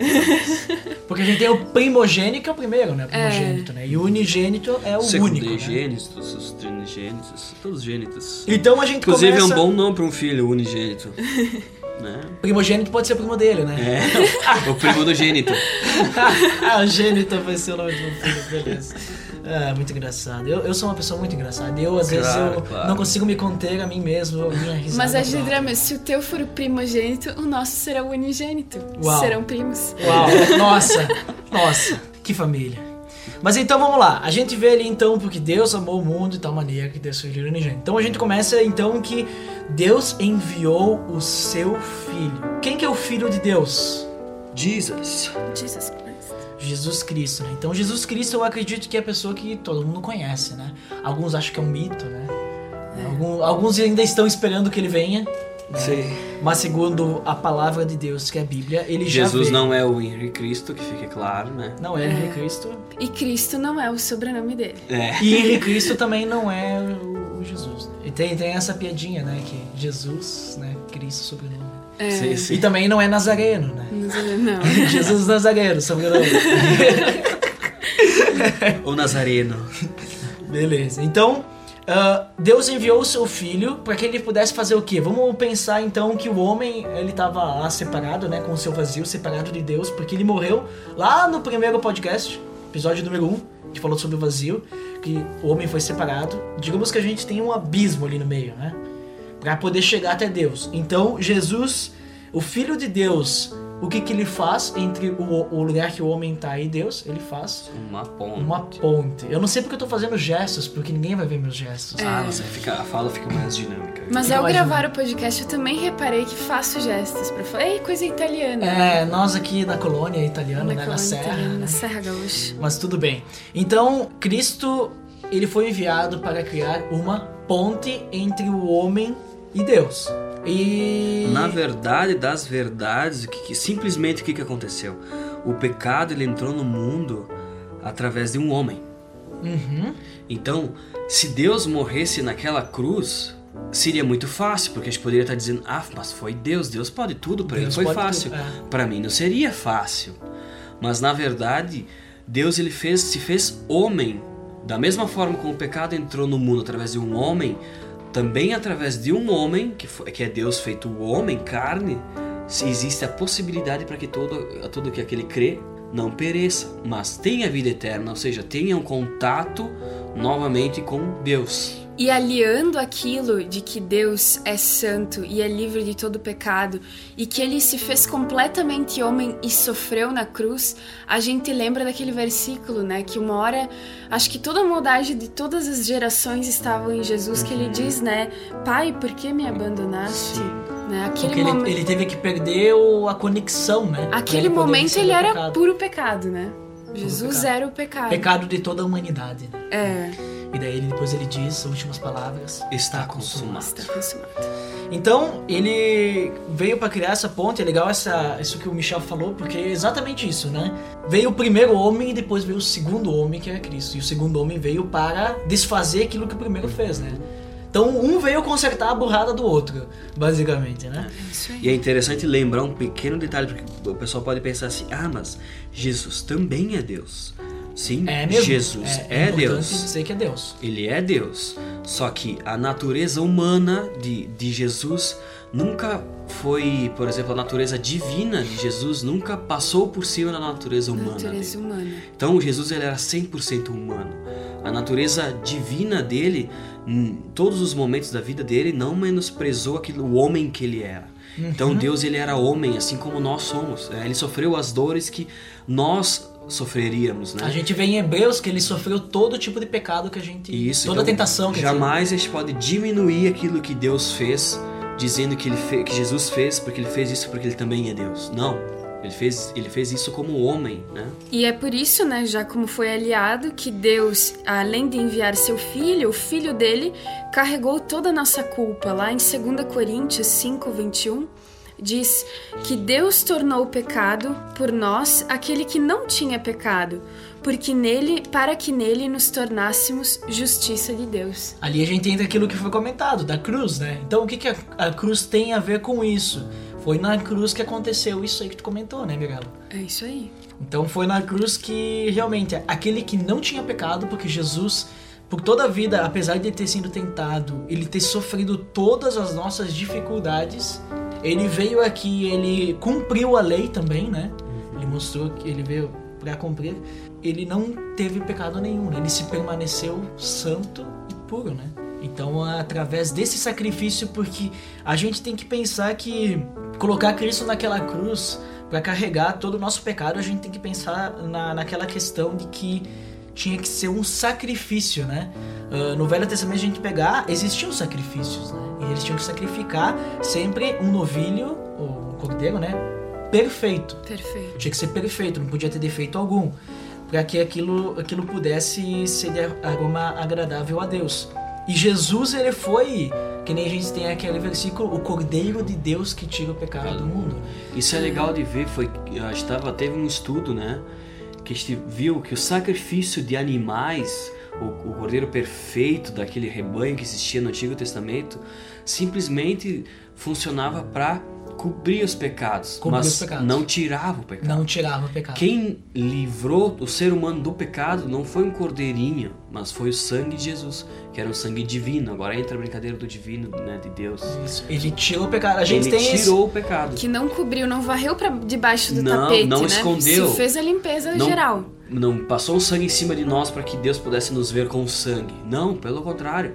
C: Porque a gente tem o primogênito, que é o primeiro, né? O primogênito, né? E o unigênito é o único. Né?
E: Secundegênitos, os trinigênitos, todos os gênitos.
C: Então a gente
E: Inclusive
C: começa...
E: é um bom nome para um filho unigênito. <laughs> né?
C: Primogênito pode ser primo dele, né?
E: É, <laughs> o primo do gênito. <laughs>
C: ah, o gênito vai ser o nome do filho, beleza. Ah, muito engraçado. Eu, eu sou uma pessoa muito engraçada. Eu, às vezes,
E: Claro,
C: eu
E: claro.
C: não consigo me conter a mim mesmo, a minha risada.
D: Mas a
C: própria.
D: Gidrama, se o teu for o primogênito, o nosso será o unigênito.
C: Uau.
D: Serão primos.
C: Uau, nossa, nossa, que família. Mas então vamos lá, a gente vê ali então porque Deus amou o mundo de tal maneira que Deus fez o unigênito. Então a gente começa então que Deus enviou o seu filho. Quem que é o filho de Deus?
E: Jesus.
D: Jesus Christ.
C: Jesus Cristo, né? Então Jesus Cristo eu acredito que é a pessoa que todo mundo conhece, né? Alguns acham que é um mito, né? Algum- alguns ainda estão esperando que ele venha,
E: Sim.
C: mas segundo a palavra de Deus, que é a Bíblia, ele já
E: Jesus não é o Henrique Cristo, que fique claro, né?
C: Não é Henrique Cristo.
D: E Cristo não é o sobrenome dele.
E: É.
C: E Henrique Cristo também não é o, o Jesus. né? E tem, tem essa piadinha, né? Que Jesus, né? Cristo, sobrenome.
D: É,
E: Sim, sim.
C: E também não é Nazareno, né?
D: Não. <laughs>
C: Jesus Nazareno, sobrenome. <laughs>
E: O Nazareno.
C: Beleza. Então, ah, Deus enviou o seu filho para que ele pudesse fazer o quê? Vamos pensar então que o homem ele estava lá separado, né, com o seu vazio, separado de Deus, porque ele morreu lá no primeiro podcast, episódio número 1, um, que falou sobre o vazio, que o homem foi separado. Digamos que a gente tem um abismo ali no meio, né? Para poder chegar até Deus. Então, Jesus, o filho de Deus, o que, que ele faz entre o, o lugar que o homem tá e Deus? Ele faz
E: Uma ponte.
C: uma ponte. Eu não sei porque eu tô fazendo gestos, porque ninguém vai ver meus gestos.
E: Ah, mas aí fica, a fala fica mais dinâmica.
D: Mas ao gravar o podcast, eu também reparei que faço gestos pra falar. Ei, coisa italiana.
C: É, nós aqui na colônia italiana,
D: Na
C: né, na
D: colônia
C: serra.
D: italiana,
C: né?
D: na Serra Gaúcha.
C: Mas tudo bem. Então, Cristo, ele foi enviado para criar uma ponte entre o homem e Deus. E
E: Na verdade das verdades, o que, que- simplesmente o que, que aconteceu? O pecado ele entrou no mundo através de um homem.
C: Uhum.
E: Então, se Deus morresse naquela cruz, seria muito fácil, porque a gente poderia estar dizendo, ah, mas foi Deus, Deus pode tudo, para ele foi fácil.
C: é.
E: Para mim não seria fácil. Mas na verdade, Deus ele fez, se fez homem. Da mesma forma como o pecado entrou no mundo através de um homem, também através de um homem, que, foi, que é Deus feito homem, carne, existe a possibilidade para que todo, tudo que aquele crê não pereça, mas tenha vida eterna, ou seja, tenha um contato novamente com Deus.
D: E aliando aquilo de que Deus é santo e é livre de todo pecado e que ele se fez completamente homem e sofreu na cruz, a gente lembra daquele versículo, né? Que uma hora, acho que toda a maldade de todas as gerações estavam em Jesus, que ele diz, né? Pai, por que me abandonaste? Né? Aquele
C: Porque ele,
D: momento.
C: ele teve que perder o- a conexão, né?
D: Aquele momento ele era
C: pecado.
D: puro pecado, né? Jesus
C: pecado.
D: era o pecado.
C: Pecado de toda a humanidade. né?
D: É,
C: E daí ele, depois ele diz as últimas palavras.
E: Está consumado.
D: está consumado.
C: Então, ele veio para criar essa ponte. É legal essa, isso que o Michel falou, porque é exatamente isso, né? Veio o primeiro homem e depois veio o segundo homem, que é Cristo. E o segundo homem veio para desfazer aquilo que o primeiro fez, né? Então, um veio consertar a burrada do outro, basicamente, né?
D: É isso aí.
E: E é interessante lembrar um pequeno detalhe, porque o pessoal pode pensar assim: ah, mas Jesus também é Deus. Sim,
C: É mesmo.
E: Jesus
C: é,
E: é,
C: é
E: Deus.
C: dizer que é Deus.
E: Ele é Deus. Só que a natureza humana de, de Jesus nunca foi, por exemplo, a natureza divina de Jesus nunca passou por cima da natureza humana.
D: Natureza
E: dele.
D: humana.
E: Então Jesus ele era 100% humano. A natureza divina dele, em todos os momentos da vida dele, não menosprezou aquilo, o homem que ele era. Então Deus ele era homem, assim como nós somos. É, Ele sofreu as dores que nós sofreríamos, né?
C: A gente vê em Hebreus que ele sofreu todo tipo de pecado que a gente.
E: Isso,
C: toda
E: então,
C: tentação que
E: Jamais a gente pode diminuir aquilo que Deus fez, dizendo que, ele fe- que Jesus fez, porque ele fez isso porque ele também é Deus. Não. Ele fez, ele fez isso como homem, né?
D: E é por isso, né, já como foi aliado, que Deus, além de enviar seu filho, o filho dele, carregou toda a nossa culpa. Lá em 2 Coríntios 5, 21, diz que Deus tornou o pecado por nós aquele que não tinha pecado, porque nele, para que nele nos tornássemos justiça de Deus.
C: Ali a gente entra aquilo que foi comentado, da cruz, né? Então o que, que a, a cruz tem a ver com isso? Foi na cruz que aconteceu isso aí que tu comentou, né, Mirella?
D: É isso aí.
C: Então foi na cruz que realmente aquele que não tinha pecado, porque Jesus, por toda a vida, apesar de ter sido tentado, ele ter sofrido todas as nossas dificuldades, ele veio aqui, ele cumpriu a lei também, né? Ele mostrou que ele veio para cumprir. Ele não teve pecado nenhum, né? ele se permaneceu santo e puro, né? Então, através desse sacrifício, porque a gente tem que pensar que colocar Cristo naquela cruz para carregar todo o nosso pecado, a gente tem que pensar na, naquela questão de que tinha que ser um sacrifício, né? Ah, no Velho Testamento, a gente pegar, existiam sacrifícios, né? E eles tinham que sacrificar sempre um novilho, ou um cordeiro, né? Perfeito.
D: Perfeito.
C: Tinha que ser perfeito, não podia ter defeito algum. Para que aquilo, aquilo pudesse ser de aroma agradável a Deus. E Jesus, ele foi, que nem a gente tem aquele versículo, o Cordeiro de Deus que tira o pecado do mundo.
E: Isso é legal de ver, foi a gente tava, teve um estudo, né, que a gente viu que o sacrifício de animais, o, o cordeiro perfeito daquele rebanho que existia no Antigo Testamento, simplesmente funcionava para cobria os pecados,
C: Cobria
E: mas
C: os pecados.
E: não tirava o pecado.
C: Não tirava o pecado.
E: Quem livrou o ser humano do pecado não foi um cordeirinho, mas foi o sangue de Jesus, que era um sangue divino. Agora entra a brincadeira do divino, né, de Deus.
C: Isso. Ele tirou o pecado. A gente
E: Ele
C: tem esse-
E: tirou o pecado.
D: Que não cobriu, não varreu pra debaixo do
E: Não,
D: tapete,
E: não
D: né?
E: escondeu.
D: Se fez a limpeza
E: Não-
D: geral.
E: Não passou o sangue em cima de nós para que Deus pudesse nos ver com o sangue. Não, pelo contrário.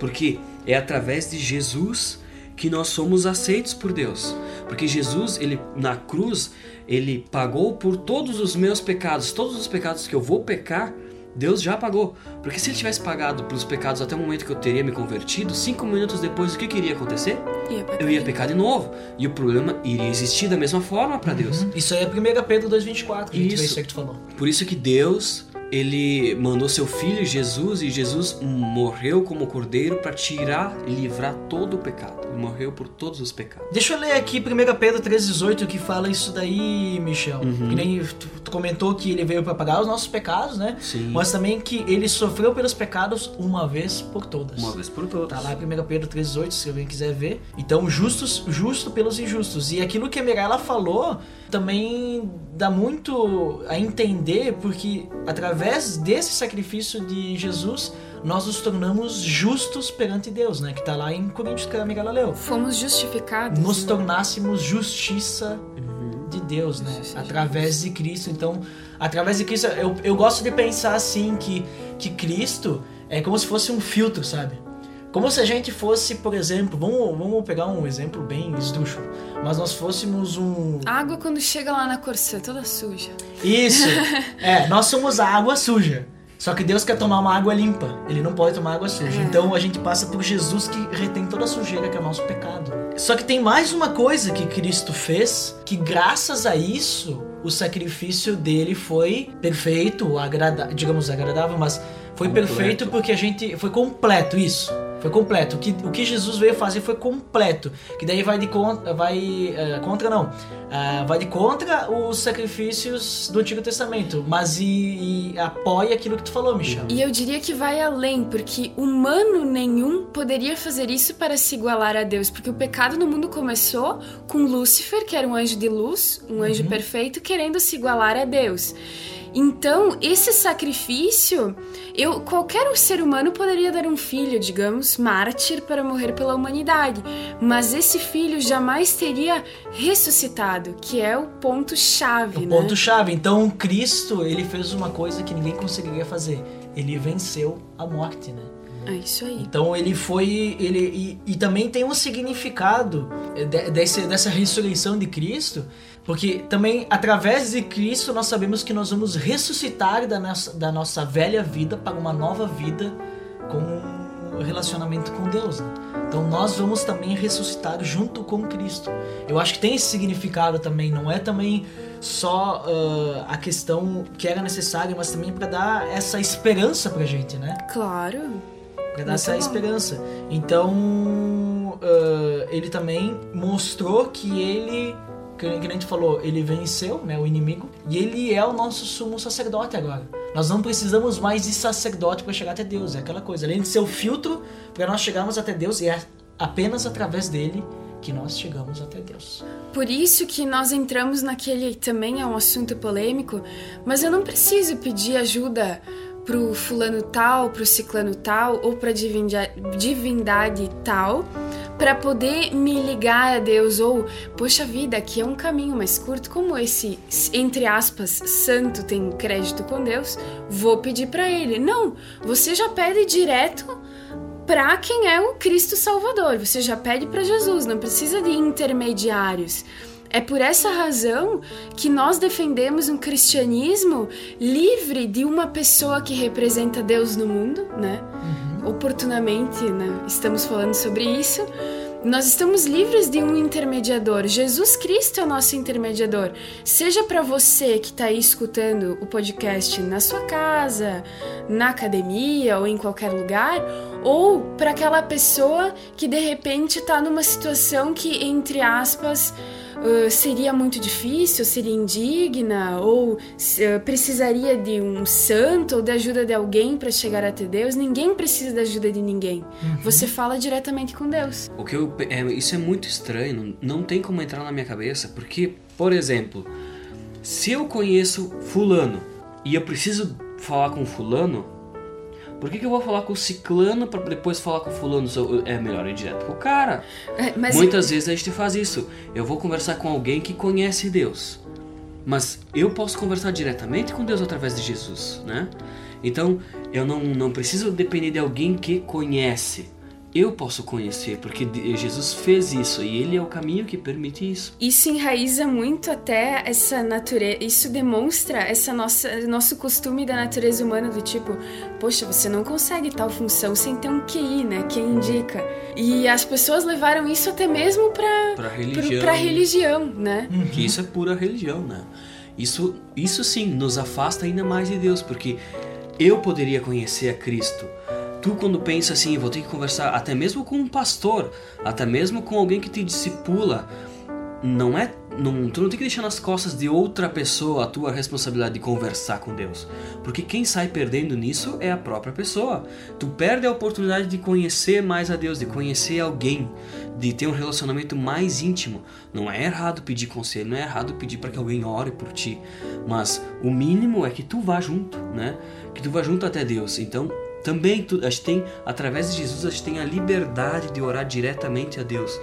E: Porque é através de Jesus que nós somos aceitos por Deus. Porque Jesus, ele na cruz, ele pagou por todos os meus pecados, todos os pecados que eu vou pecar, Deus já pagou. Porque se ele tivesse pagado pelos pecados até o momento que eu teria me convertido, cinco minutos depois, o que, que iria acontecer?
D: Ia
E: Eu ia pecar de novo. E o problema iria existir da mesma forma para Deus.
C: Isso aí é 1 Pedro 2,24, que a gente vê
E: Isso.
C: isso aí que tu falou.
E: Por isso que Deus, ele mandou seu filho Jesus e Jesus morreu como cordeiro para tirar e livrar todo o pecado. Ele morreu por todos os pecados.
C: Deixa eu ler aqui 1 Pedro 3,18 que fala isso daí, Michel.
E: Uhum.
C: Que nem tu, tu comentou que ele veio para pagar os nossos pecados, né?
E: Sim.
C: Mas também que ele sofreu pelos pecados uma vez por todas.
E: Uma vez por todas.
C: Tá lá em 1 Pedro 3,18, se alguém quiser ver. Então, justos, justo pelos injustos. E aquilo que a Mirella falou também dá muito a entender, porque através desse sacrifício de Jesus, nós nos tornamos justos perante Deus, né? Que tá lá em Coríntios que a Mirella leu.
D: Fomos justificados.
C: Nos tornássemos justiça de Deus, né? Através de Cristo. Então, através de Cristo, eu, eu gosto de pensar assim que, que Cristo é como se fosse um filtro, sabe? Como se a gente fosse, por exemplo, vamos, vamos pegar um exemplo bem esdrúxulo, mas nós fôssemos um.
D: A água quando chega lá na Corsã, toda suja.
C: Isso! <laughs> É, nós somos a água suja. Só que Deus quer tomar uma água limpa. Ele não pode tomar água suja.
D: É.
C: Então a gente passa por Jesus que retém toda a sujeira que é o nosso pecado. Só que tem mais uma coisa que Cristo fez, que graças a isso, o sacrifício dele foi perfeito, agrada digamos agradável, mas foi
E: Completo.
C: perfeito porque a gente foi completo isso. Foi completo. O que, o que Jesus veio fazer foi completo. Que daí vai de contra. Vai. eh, contra não. Ah, vai de contra os sacrifícios do Antigo Testamento. Mas e, e apoia aquilo que tu falou, Michel.
D: E eu diria que vai além, porque humano nenhum poderia fazer isso para se igualar a Deus, porque o pecado no mundo começou com Lúcifer, que era um anjo de luz, um anjo perfeito, querendo se igualar a Deus. Então, esse sacrifício, eu qualquer ser humano poderia dar um filho, digamos, mártir para morrer pela humanidade, mas esse filho jamais teria ressuscitado, que é o ponto chave,
C: O
D: né?
C: ponto chave. Então Cristo, ele fez uma coisa que ninguém conseguiria fazer. Ele venceu a morte, né?
D: É isso aí.
C: Então ele foi. Ele, e, e também tem um significado de- desse, dessa ressurreição de Cristo, porque também através de Cristo nós sabemos que nós vamos ressuscitar da nossa, da nossa velha vida para uma nova vida com um relacionamento com Deus. né? Então nós vamos também ressuscitar junto com Cristo. Eu acho que tem esse significado também, não é também só ah, a questão que era necessária, mas também para dar essa esperança pra gente, né?
D: Claro.
C: Pra dar essa
D: bom.
C: esperança. Então, ah, ele também mostrou que ele, que, a gente falou, ele venceu né, o inimigo e ele é o nosso sumo sacerdote agora. Nós não precisamos mais de sacerdote para chegar até Deus, é aquela coisa. Além de ser o filtro para nós chegarmos até Deus, e é apenas através dele que nós chegamos até Deus.
D: Por isso que nós entramos naquele também é um assunto polêmico, mas eu não preciso pedir ajuda pro fulano tal, pro ciclano tal ou pra divindade tal para poder me ligar a Deus ou poxa vida, aqui é um caminho mais curto, como esse entre aspas santo tem crédito com Deus, vou pedir para ele. Não, você já pede direto para quem é o Cristo Salvador. Você já pede para Jesus, não precisa de intermediários. É por essa razão que nós defendemos um cristianismo livre de uma pessoa que representa Deus no mundo, né? Oportunamente, né? Estamos falando sobre isso. Nós estamos livres de um intermediador. Jesus Cristo é o nosso intermediador. Seja para você que está aí escutando o podcast na sua casa, na academia ou em qualquer lugar, ou para aquela pessoa que de repente está numa situação que, entre aspas, uh, seria muito difícil, seria indigna, ou uh, precisaria de um santo ou da ajuda de alguém para chegar até Deus. Ninguém precisa da ajuda de ninguém. Uhum. Você fala diretamente com Deus.
E: O que eu, é, isso é muito estranho, não tem como entrar na minha cabeça, porque, por exemplo, se eu conheço Fulano e eu preciso falar com Fulano, por que, que eu vou falar com o ciclano para depois falar com o fulano? É melhor ir direto com o cara. É, Muitas vezes a gente faz isso. Eu vou conversar com alguém que conhece Deus. Mas eu posso conversar diretamente com Deus através de Jesus, né? Então, eu não, não preciso depender de alguém que conhece eu posso conhecer, porque Jesus fez isso e ele é o caminho que permite isso.
D: Isso enraiza muito até essa natureza, isso demonstra essa nossa nosso costume da natureza humana do tipo, poxa, você não consegue tal função sem ter um QI, né, que indica. E as pessoas levaram isso até mesmo para
E: para religião,
D: pra religião, né?
E: Uhum. Que isso é pura religião, né? Isso isso sim nos afasta ainda mais de Deus, porque eu poderia conhecer a Cristo Tu, quando pensa assim, vou ter que conversar até mesmo com um pastor, até mesmo com alguém que te discipula, não é. Não, tu não tem que deixar nas costas de outra pessoa a tua responsabilidade de conversar com Deus. Porque quem sai perdendo nisso é a própria pessoa. Tu perde a oportunidade de conhecer mais a Deus, de conhecer alguém, de ter um relacionamento mais íntimo. Não é errado pedir conselho, não é errado pedir para que alguém ore por ti. Mas o mínimo é que tu vá junto, né? Que tu vá junto até Deus. Então também a gente tem, através de Jesus, a gente tem a liberdade de orar diretamente a Deus.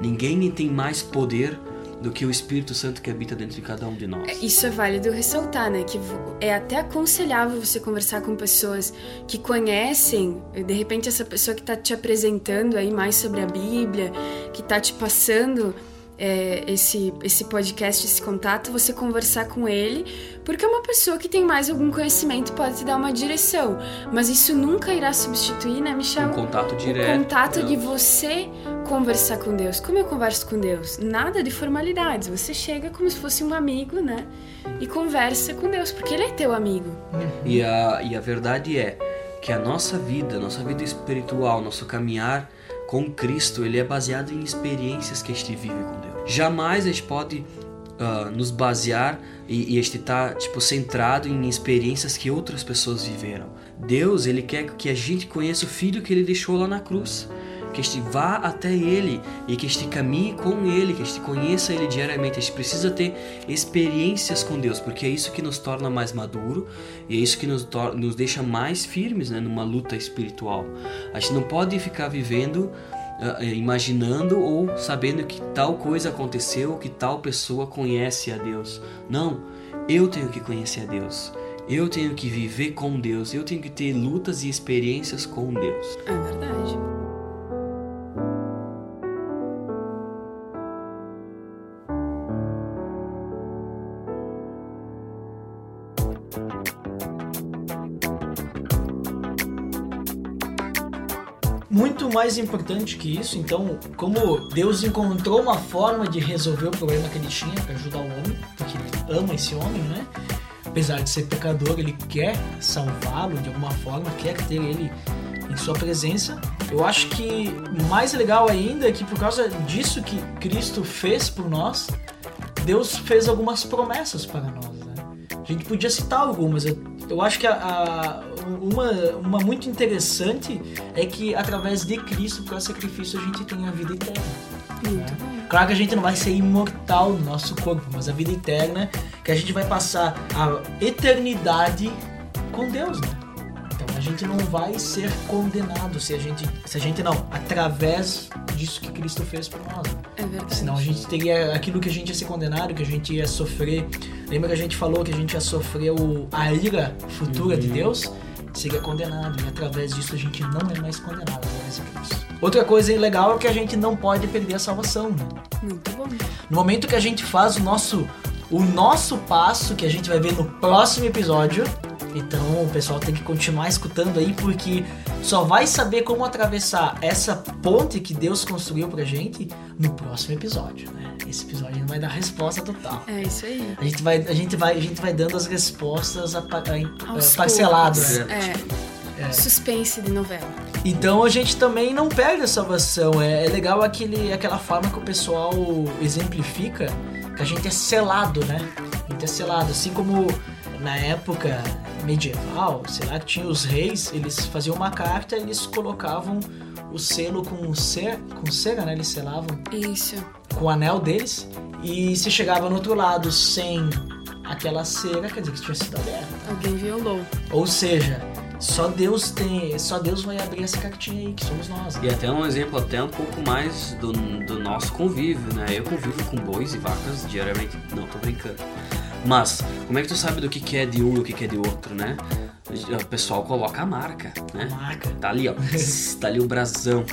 E: Ninguém tem mais poder do que o Espírito Santo que habita dentro de cada um de nós.
D: É, isso é válido ressaltar, né? Que é até aconselhável você conversar com pessoas que conhecem, de repente essa pessoa que está te apresentando aí mais sobre a Bíblia, que está te passando é, esse, esse podcast, esse contato, você conversar com ele, porque uma pessoa que tem mais algum conhecimento pode te dar uma direção. Mas isso nunca irá substituir, né, Michel?
E: Um contato direto.
D: O contato de você conversar com Deus. Como eu converso com Deus? Nada de formalidades. Você chega como se fosse um amigo, né? E conversa com Deus, porque Ele é teu amigo.
E: E a, e a verdade é que a nossa vida, nossa vida espiritual, nosso caminhar com Cristo, ele é baseado em experiências que a gente vive com Deus. Jamais a gente pode uh, nos basear e, e gente tá tipo centrado em experiências que outras pessoas viveram. Deus, ele quer que a gente conheça o filho que ele deixou lá na cruz que a gente vá até Ele e que a gente caminhe com Ele, que a gente conheça Ele diariamente. A gente precisa ter experiências com Deus, porque é isso que nos torna mais maduro e é isso que nos, nos deixa mais firmes né, numa luta espiritual. A gente não pode ficar vivendo imaginando ou sabendo que tal coisa aconteceu, que tal pessoa conhece a Deus. Não, eu tenho que conhecer a Deus. Eu tenho que viver com Deus, eu tenho que ter lutas e experiências com Deus.
D: É verdade.
C: Muito mais importante que isso. Então, como Deus encontrou uma forma de resolver o problema que ele tinha para ajudar o homem, porque ele ama esse homem, né? Apesar de ser pecador, ele quer salvá-lo de alguma forma, quer ter ele em sua presença. Eu acho que mais legal ainda é que por causa disso que Cristo fez por nós, Deus fez algumas promessas para nós. Né? A gente podia citar algumas. Eu, acho que a, a uma, uma muito interessante é que através de Cristo, por sacrifício, a gente tem a vida eterna. Né? Claro que a gente não vai ser imortal no nosso corpo, mas a vida eterna que a gente vai passar a eternidade com Deus, né? Então a gente não vai ser condenado se a gente, se a gente não, através disso que Cristo fez por nós.
D: É verdade.
C: Senão a gente teria aquilo que a gente ia ser condenado, que a gente ia sofrer. Lembra que a gente falou que a gente ia sofrer o, a ira futura uhum. de Deus? Seria condenado. E através disso a gente não é mais condenado através de Cristo. Outra coisa legal é que a gente não pode perder a salvação. Né?
D: Muito bom.
C: No momento que a gente faz o nosso, o nosso passo, que a gente vai ver no próximo episódio, então o pessoal tem que continuar escutando aí, porque só vai saber como atravessar essa ponte que Deus construiu pra gente no próximo episódio, né? Esse episódio vai dar resposta total.
D: É isso aí.
C: A gente vai, a gente vai, a gente vai dando as respostas a, a, a, parceladas.
D: É. É. Suspense de novela.
C: Então a gente também não perde a salvação. É, é legal aquele, aquela forma que o pessoal exemplifica que a gente é selado, né? A gente é selado. Assim como na época medieval, sei lá, que tinha os reis, eles faziam uma carta e eles colocavam o selo com cera, com cera, né? Eles selavam
D: Isso.
C: com o anel deles. E se chegava no outro lado sem aquela cera, quer dizer que tinha sido aberta.
D: Alguém violou.
C: Ou seja, só Deus tem, só Deus vai abrir essa cartinha aí, que somos nós. né?
E: E até um exemplo até um pouco mais do, do nosso convívio, né? Eu convivo com bois e vacas diariamente. Não, tô brincando. Mas, como é que tu sabe do que, que é de um e o que, que é de outro, né? O pessoal coloca a marca, né?
C: Marca.
E: Tá ali, ó. <laughs> tá ali o brasão.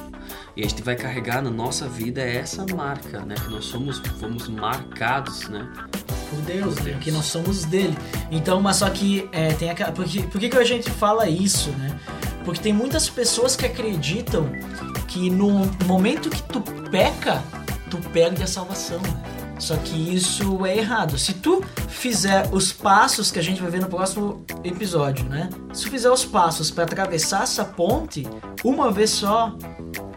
E: E a gente vai carregar na nossa vida essa marca, né? Que nós somos, fomos marcados, né?
C: Por Deus,
E: Por
C: né?
E: Deus.
C: Que nós somos dele. Então, mas só que é, tem aquela. Por que, por que, que a gente fala isso, né? Porque tem muitas pessoas que acreditam que no momento que tu peca, tu perde a salvação. né? Só que isso é errado. Se tu fizer os passos que a gente vai ver no próximo episódio, né? Se tu fizer os passos para atravessar essa ponte, uma vez só,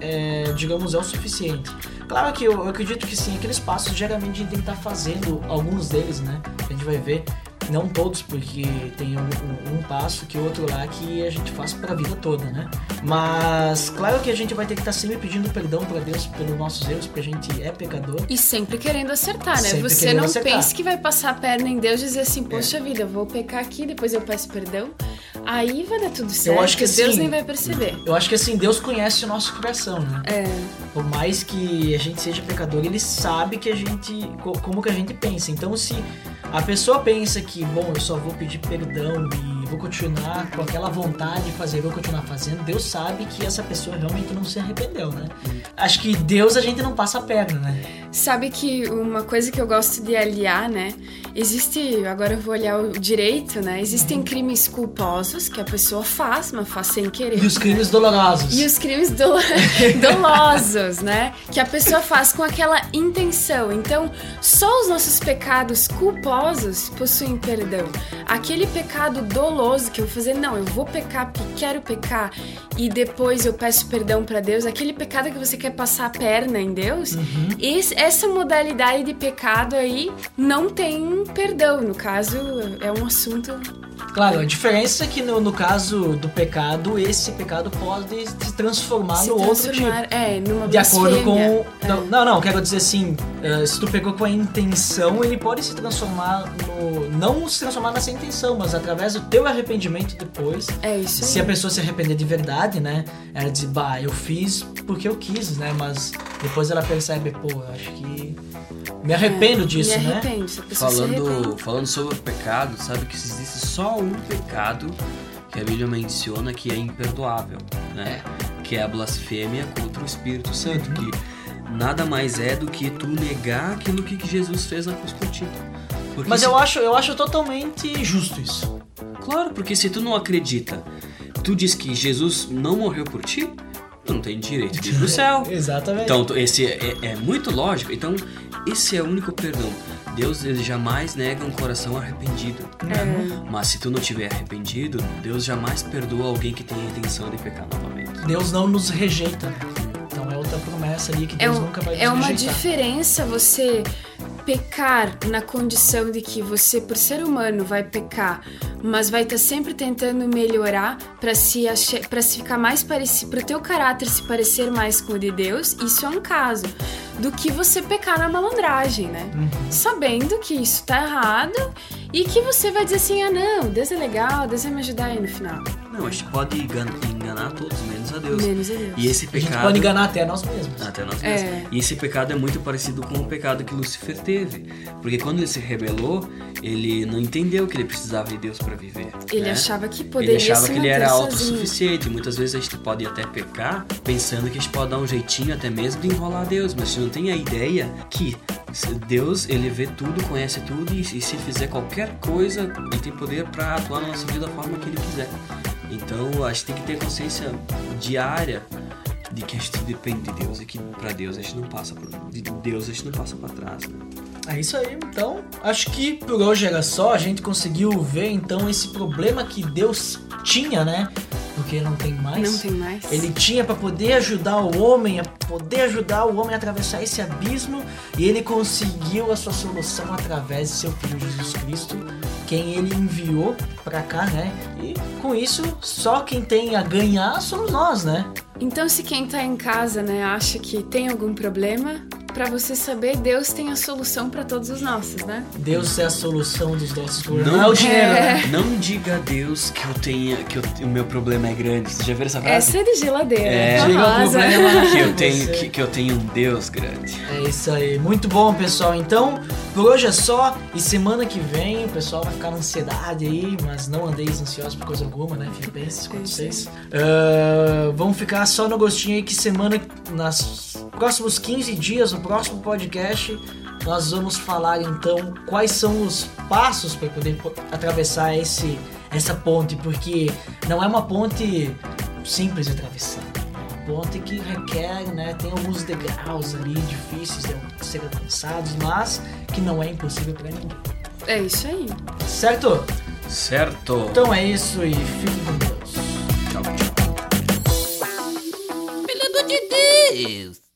C: é, digamos, é o suficiente. Claro que eu, eu acredito que sim, aqueles passos geralmente a gente tem que estar fazendo alguns deles, né? A gente vai ver, não todos, porque tem um, um- um passo que outro lá que a gente faz pra vida toda, né? Mas claro que a gente vai ter que estar sempre pedindo perdão pra Deus pelos nossos erros, porque a gente é pecador.
D: E sempre querendo acertar, né?
C: Sempre
D: Você não
C: acertar. É.
D: pense que vai passar a perna em Deus e dizer assim, poxa vida, eu vou pecar aqui, depois eu peço perdão. Aí vai dar tudo certo.
C: acho que
D: Deus
C: sim.
D: nem vai perceber.
C: Eu acho que assim, Deus conhece o nosso coração, né?
D: É.
C: Por mais que a gente seja pecador, ele sabe que a gente co- como que a gente pensa. Então, se a pessoa pensa que, bom, eu só vou pedir perdão e vou continuar com aquela vontade de fazer, vou continuar fazendo, Deus sabe que essa pessoa realmente não se arrependeu, né? Acho que Deus a gente não passa a perna, né?
D: Sabe que uma coisa que eu gosto de aliar, né? Existe, agora eu vou olhar o direito, né? Existem crimes culposos que a pessoa faz, mas faz sem querer.
C: E os crimes dolorosos.
D: E os crimes dolo- <laughs> dolosos, né? Que a pessoa faz com aquela intenção. Então, só os nossos pecados culposos possuem perdão. Aquele pecado doloso que eu vou fazer, não, eu vou pecar porque quero pecar e depois eu peço perdão pra Deus, aquele pecado que você quer passar a perna em Deus, esse- essa modalidade de pecado aí não tem perdão. No caso, é um assunto
C: Claro, a diferença é que no, no caso do pecado, esse pecado pode se transformar
D: se
C: no outro tipo.
D: transformar, é, numa
C: De acordo com.
D: É.
C: Não, não, não, quero dizer assim, eh, se tu pegou com a intenção, ele pode se transformar no. Não se transformar nessa intenção, mas através do teu arrependimento depois.
D: É isso aí.
C: Se a pessoa se arrepender de verdade, né? Ela diz, bah, eu fiz porque eu quis, né? Mas depois ela percebe, pô, eu acho que. Me arrependo disso,
D: É, Me
C: né?
D: arrependo, se
E: Falando, falando sobre o pecado, sabe que existe só um pecado que a Bíblia menciona que é imperdoável, né? Que é a blasfêmia contra o Espírito Santo, que nada mais é do que tu negar aquilo que Jesus fez na cruz por ti. Porque
C: Mas
E: se-
C: eu acho, eu acho totalmente justo isso.
E: Claro, porque se tu não acredita, tu diz que Jesus não morreu por ti, tu não tem direito de ir pro céu. <laughs>
C: Exatamente.
E: Então, esse é, é muito lógico. Então, esse é o único perdão. Deus ele jamais nega um coração arrependido.
D: É.
E: Mas se tu não tiver arrependido, Deus jamais perdoa alguém que tem a intenção de pecar novamente.
C: Deus não nos rejeita. né? Então é outra promessa ali que
D: É,
C: Deus
D: um-
C: nunca vai nos
D: é uma
C: rejeitar.
D: diferença você pecar na condição de que você, por ser humano, vai pecar, mas vai estar sempre tentando melhorar para se para se ficar mais parecido, para o teu caráter se parecer mais com o de Deus. Isso é um caso do que você pecar na malandragem, né?
C: Uhum.
D: Sabendo que isso tá errado e que você vai dizer assim: "Ah, não, Deus é legal, Deus vai me ajudar aí no final".
E: Não, a gente pode engan- enganar todos, menos a Deus.
D: Menos a Deus.
E: E esse
C: A gente
E: pecado.
C: pode enganar até nós mesmos.
E: Até nós
D: É.
E: mesmos. E esse pecado é muito parecido com o pecado que Lúcifer teve. Porque quando ele se rebelou, ele não entendeu que ele precisava de Deus para viver.
D: Ele
E: né?
D: achava que poderia
E: Ele achava
D: se
E: que ele era
D: sozinho.
E: autossuficiente. Muitas vezes a gente pode até pecar pensando que a gente pode dar um jeitinho até mesmo de enrolar Deus. Mas a gente não tem a ideia que Deus, ele vê tudo, conhece tudo e, e se fizer qualquer coisa, ele tem poder para atuar na nossa vida da forma que ele quiser. Então a gente tem que ter consciência diária de que a gente depende de Deus e que para Deus a gente não passa de Deus a gente não passa para trás, né?
C: É isso aí, então. Acho que por hoje era só. A gente conseguiu ver então esse problema que Deus tinha, né? Porque não tem mais.
D: Não tem mais.
C: Ele tinha para poder ajudar o homem, a poder ajudar o homem a atravessar esse abismo, e ele conseguiu a sua solução através de seu filho Jesus Cristo, quem ele enviou para cá, né? E com isso, só quem tem a ganhar somos nós, né?
D: Então, se quem tá em casa, né, acha que tem algum problema, para você saber, Deus tem a solução para todos os nossos, né?
C: Deus é a solução dos nossos problemas.
E: Não,
C: Não é o dinheiro,
D: é.
C: né?
E: Não diga a Deus que eu tenha, que eu- o meu problema é grande. Você já viu essa frase?
D: Essa é de geladeira,
E: É.
C: Diga o
D: famosa.
C: problema
E: Que eu tenho, que, que eu tenho um Deus grande.
C: É isso aí, muito bom pessoal. Então, por hoje é só. E semana que vem o pessoal vai ficar na ansiedade aí, mas não andeis ansiosos por coisa alguma, né? Fiquem bem esses quanto vocês. Ah, vamos ficar só no gostinho aí que semana, nas próximos 15 dias, no próximo podcast, nós vamos falar então quais são os passos para poder po- atravessar esse, essa ponte, porque não é uma ponte simples de atravessar. É uma ponte que requer, né, tem alguns degraus ali difíceis de serem alcançados, mas que não é impossível para ninguém.
D: É isso aí.
C: Certo?
E: Certo.
C: Então é isso e fiquem com Deus.
E: Tchau, tchau.
B: Pelo amor de Deus.